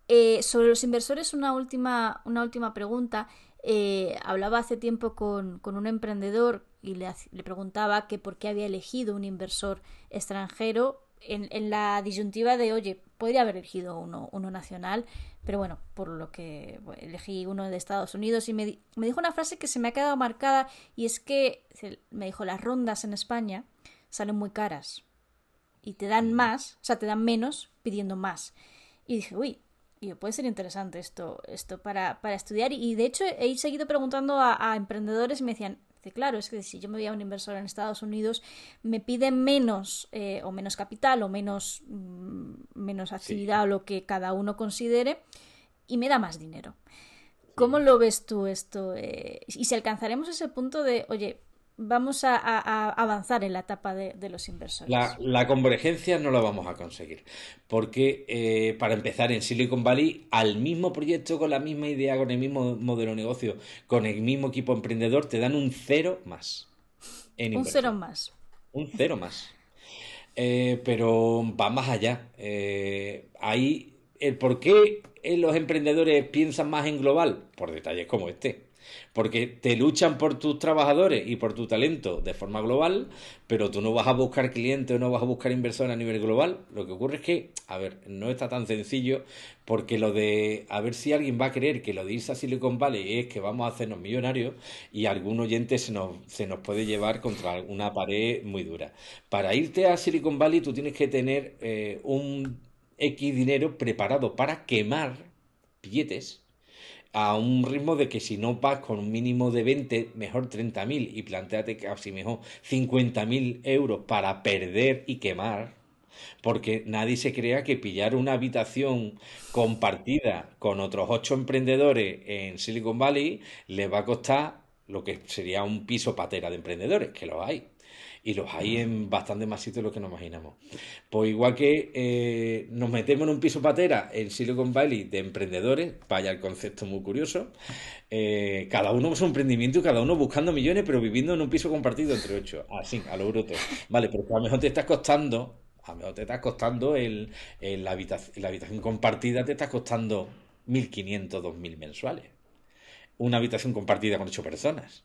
Eh, sobre los inversores, una última, una última pregunta. Eh, hablaba hace tiempo con, un emprendedor y le, preguntaba que por qué había elegido un inversor extranjero en, la disyuntiva de, oye, podría haber elegido uno, uno nacional, pero bueno, por lo que elegí uno de Estados Unidos y me, me dijo una frase que se me ha quedado marcada y es que me dijo, las rondas en España salen muy caras y te dan más, o sea, te dan menos pidiendo más. Y dije, uy, y puede ser interesante esto, esto para, para estudiar. Y de hecho he seguido preguntando a, emprendedores y me decían, claro, es que si yo me voy a un inversor en Estados Unidos, me piden menos eh, o menos capital o menos, mm, menos actividad o lo que cada uno considere y me da más dinero. ¿Cómo lo ves tú esto? Eh, y si alcanzaremos ese punto de, oye, vamos a, avanzar en la etapa de, los inversores. La, convergencia no la vamos a conseguir, porque eh, para empezar en Silicon Valley, al mismo proyecto, con la misma idea, con el mismo modelo de negocio, con el mismo equipo emprendedor, te dan un cero más. un cero más. Un cero más. Eh, pero va más allá. Eh, ahí, el por qué los emprendedores piensan más en global, por detalles como este porque te luchan por tus trabajadores y por tu talento de forma global, pero tú no vas a buscar clientes o no vas a buscar inversores a nivel global. Lo que ocurre es que, a ver, no está tan sencillo porque lo de a ver si alguien va a creer que lo de irse a Silicon Valley es que vamos a hacernos millonarios y algún oyente se nos, se nos puede llevar contra una pared muy dura. Para irte a Silicon Valley tú tienes que tener eh, un X dinero preparado para quemar billetes a un ritmo de que si no vas con un mínimo de 20, mejor 30.000 y planteate casi mejor 50.000 euros para perder y quemar, porque nadie se crea que pillar una habitación compartida con otros ocho emprendedores en Silicon Valley le va a costar lo que sería un piso patera de emprendedores, que lo hay y los hay en bastante más sitios de lo que nos imaginamos. Pues igual que eh, nos metemos en un piso patera en Silicon Valley de emprendedores, vaya el concepto muy curioso, eh, cada uno su emprendimiento y cada uno buscando millones, pero viviendo en un piso compartido entre ocho, así, a lo bruto. Vale, pero a lo mejor te estás costando, a lo mejor te estás costando el, la, habitación, la habitación compartida, te estás costando 1.500, 2.000 mensuales. Una habitación compartida con ocho personas.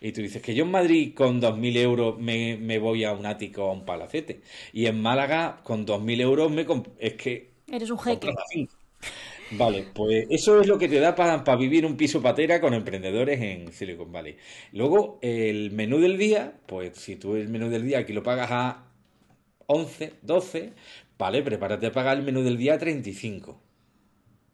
Y tú dices que yo en Madrid con 2.000 euros me, me voy a un ático o a un palacete. Y en Málaga con 2.000 euros me... Es que... Eres un jeque. Vale, pues eso es lo que te da para vivir un piso patera con emprendedores en Silicon Valley. Luego, el menú del día, pues si tú el menú del día aquí lo pagas a 11, 12, vale, prepárate a pagar el menú del día a 35.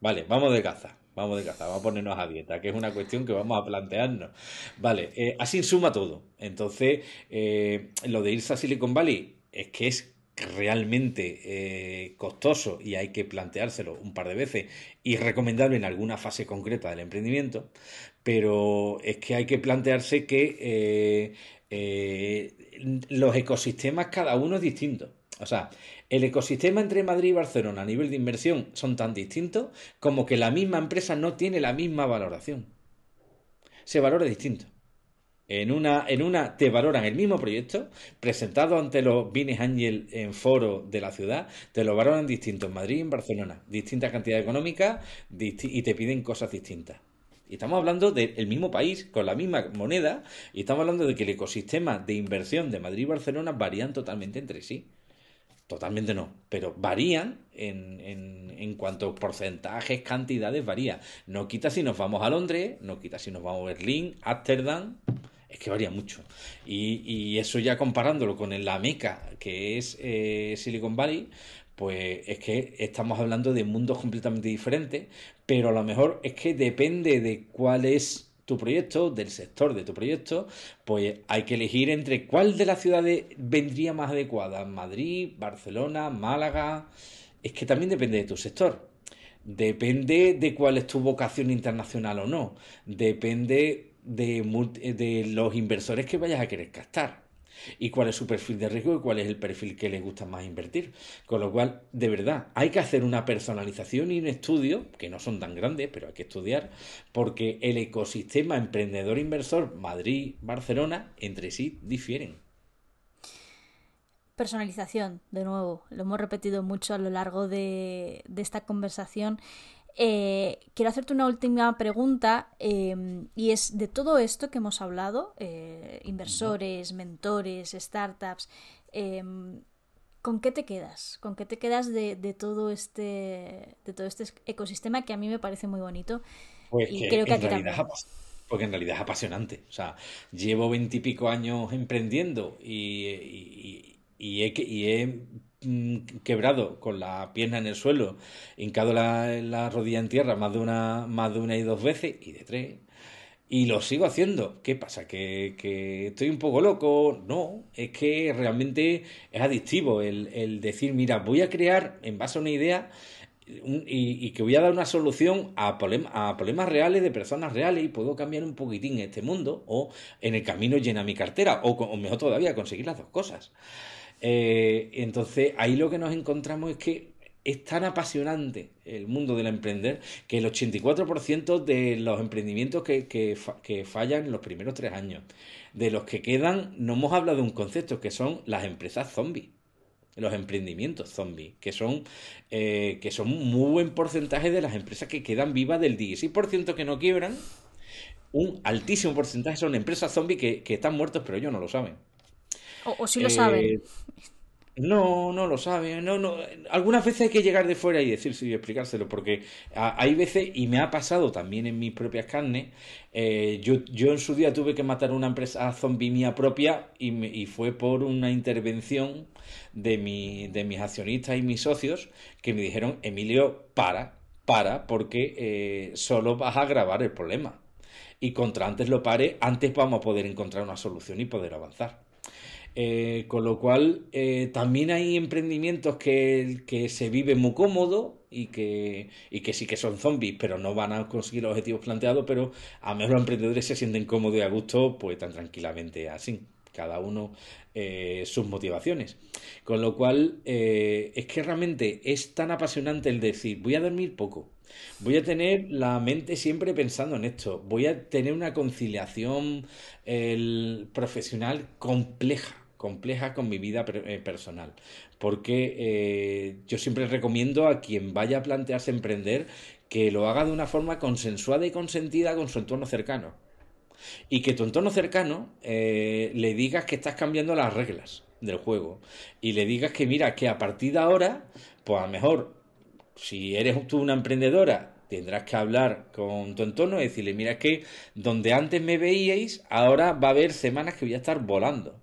Vale, vamos de caza. Vamos de caza, vamos a ponernos a dieta, que es una cuestión que vamos a plantearnos. Vale, eh, así suma todo. Entonces, eh, lo de irse a Silicon Valley es que es realmente eh, costoso y hay que planteárselo un par de veces y recomendable en alguna fase concreta del emprendimiento, pero es que hay que plantearse que los ecosistemas cada uno es distinto. O sea, el ecosistema entre Madrid y Barcelona a nivel de inversión son tan distintos como que la misma empresa no tiene la misma valoración. Se valora distinto. En una, en una te valoran el mismo proyecto, presentado ante los Bines Ángel en foro de la ciudad, te lo valoran distinto en Madrid y en Barcelona, distintas cantidades económicas y te piden cosas distintas. Y estamos hablando del mismo país, con la misma moneda, y estamos hablando de que el ecosistema de inversión de Madrid y Barcelona varían totalmente entre sí. Totalmente no, pero varían en, en, en cuanto a porcentajes, cantidades, varía. No quita si nos vamos a Londres, no quita si nos vamos a Berlín, Ámsterdam, es que varía mucho. Y, y, eso ya comparándolo con la meca que es eh, Silicon Valley, pues es que estamos hablando de mundos completamente diferentes, pero a lo mejor es que depende de cuál es tu proyecto, del sector de tu proyecto, pues hay que elegir entre cuál de las ciudades vendría más adecuada, Madrid, Barcelona, Málaga, es que también depende de tu sector. Depende de cuál es tu vocación internacional o no. Depende de, de los inversores que vayas a querer captar y cuál es su perfil de riesgo y cuál es el perfil que les gusta más invertir. Con lo cual, de verdad, hay que hacer una personalización y un estudio, que no son tan grandes, pero hay que estudiar, porque el ecosistema emprendedor-inversor Madrid-Barcelona entre sí difieren. Personalización, de nuevo, lo hemos repetido mucho a lo largo de, de esta conversación eh, quiero hacerte una última pregunta em, y es de todo esto que hemos hablado, eh, inversores, mentores, startups, em, ¿con qué te quedas? ¿Con qué te quedas de, todo este de todo este ecosistema que a mí me parece muy bonito? Pues y creo que aquí porque en realidad es apasionante. O sea, llevo veintipico años emprendiendo y, y, he, y he quebrado con la pierna en el suelo, hincado la, la rodilla en tierra más de una, más de una y dos veces, y de tres, y lo sigo haciendo. ¿Qué pasa? ¿Que, estoy un poco loco? No, es que realmente es adictivo el, decir, mira, voy a crear en base a una idea y, que voy a dar una solución a, a problemas reales de personas reales y puedo cambiar un poquitín este mundo o en el camino llena mi cartera o, o mejor todavía conseguir las dos cosas. Eh, entonces, ahí lo que nos encontramos es que es tan apasionante el mundo del emprender que el 84% de los emprendimientos que, que, fallan en los primeros tres años, de los que quedan, no hemos hablado de un concepto que son las empresas zombies. Los emprendimientos zombies, que son, eh, que son muy buen porcentaje de las empresas que quedan vivas del 16% que no quiebran, un altísimo porcentaje son empresas zombies que, que están muertos pero ellos no lo saben. O, si lo saben. Eh, no, no lo saben. No, no. Algunas veces hay que llegar de fuera y decir y explicárselo, porque hay veces, y me ha pasado también en mis propias carnes, eh, yo, yo en su día tuve que matar una empresa zombie mía propia y, y fue por una intervención de, mi, de mis accionistas y mis socios que me dijeron, Emilio, para, para, porque eh, solo vas a agravar el problema. Y contra antes lo pare, antes vamos a poder encontrar una solución y poder avanzar. Eh, con lo cual, eh, también hay emprendimientos que, que, se viven muy cómodo y que, y que sí que son zombies, pero no van a conseguir los objetivos planteados, pero a mejor los emprendedores se sienten cómodos y a gusto, pues tan tranquilamente así, cada uno eh, sus motivaciones. Con lo cual, es que realmente es tan apasionante el decir, voy a dormir poco, Voy a tener la mente siempre pensando en esto. Voy a tener una conciliación el, profesional compleja compleja con mi vida eh, personal. Porque eh, yo siempre recomiendo a quien vaya a plantearse emprender que lo haga de una forma consensuada y consentida con su entorno cercano. Y que tu entorno cercano eh, le digas que estás cambiando las reglas del juego. Y le digas que mira, que a partir de ahora, pues a lo mejor, si eres tú una emprendedora tendrás que hablar con tu entorno y decirle, mira, es que donde antes me veíais, ahora va a haber semanas que voy a estar volando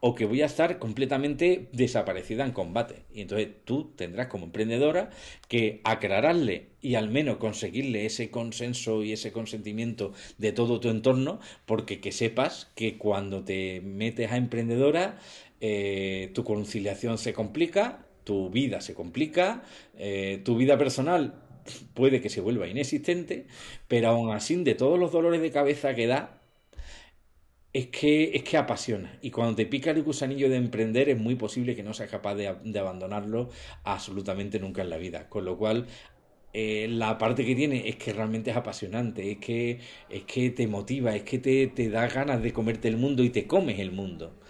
o que voy a estar completamente desaparecida en combate. Y entonces tú tendrás como emprendedora que aclararle y al menos conseguirle ese consenso y ese consentimiento de todo tu entorno, porque que sepas que cuando te metes a emprendedora, eh, tu conciliación se complica, tu vida se complica, eh, tu vida personal puede que se vuelva inexistente, pero aún así de todos los dolores de cabeza que da, es que, es que apasiona. Y cuando te pica el gusanillo de emprender, es muy posible que no seas capaz de, abandonarlo absolutamente nunca en la vida. Con lo cual, eh, la parte que tiene es que realmente es apasionante, es que, es que te motiva, es que te, te da ganas de comerte el mundo y te comes el mundo.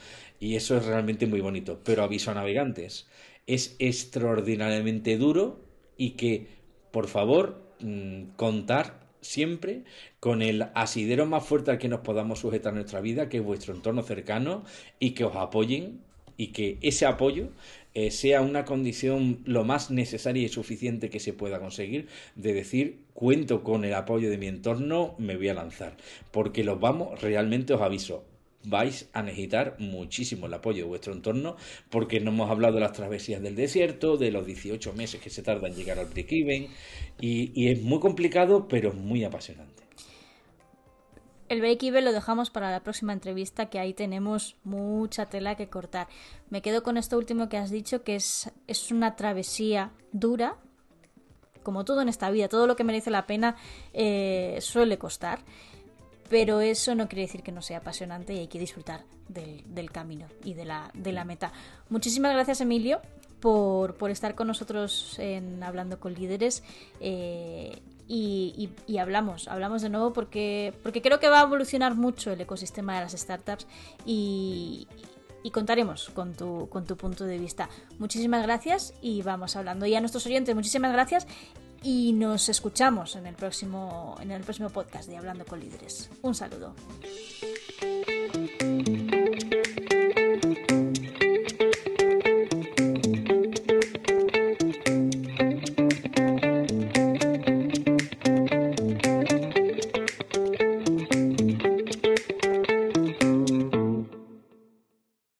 Y eso es realmente muy bonito. Pero aviso a navegantes, es extraordinariamente duro y que, por favor, mm, contar siempre con el asidero más fuerte al que nos podamos sujetar en nuestra vida, que es vuestro entorno cercano, y que os apoyen y que ese apoyo eh, sea una condición lo más necesaria y suficiente que se pueda conseguir de decir cuento con el apoyo de mi entorno, me voy a lanzar. Porque los vamos, realmente os aviso, vais a necesitar muchísimo el apoyo de vuestro entorno porque no hemos hablado de las travesías del desierto, de los 18 meses que se tarda en llegar al break-even y, es muy complicado pero muy apasionante. El break-even lo dejamos para la próxima entrevista, que ahí tenemos mucha tela que cortar. Me quedo con esto último que has dicho, que es, es una travesía dura, como todo en esta vida, todo lo que merece la pena eh, suele costar pero eso no quiere decir que no sea apasionante y hay que disfrutar del, camino y de la, de la, meta. Muchísimas gracias Emilio por, estar con nosotros en Hablando con Líderes eh, y, hablamos, hablamos de nuevo porque, porque creo que va a evolucionar mucho el ecosistema de las startups y, y contaremos con tu, con tu punto de vista. Muchísimas gracias y vamos hablando. Y a nuestros oyentes, muchísimas gracias y nos escuchamos en el próximo, en el próximo podcast de Hablando con Líderes. Un saludo.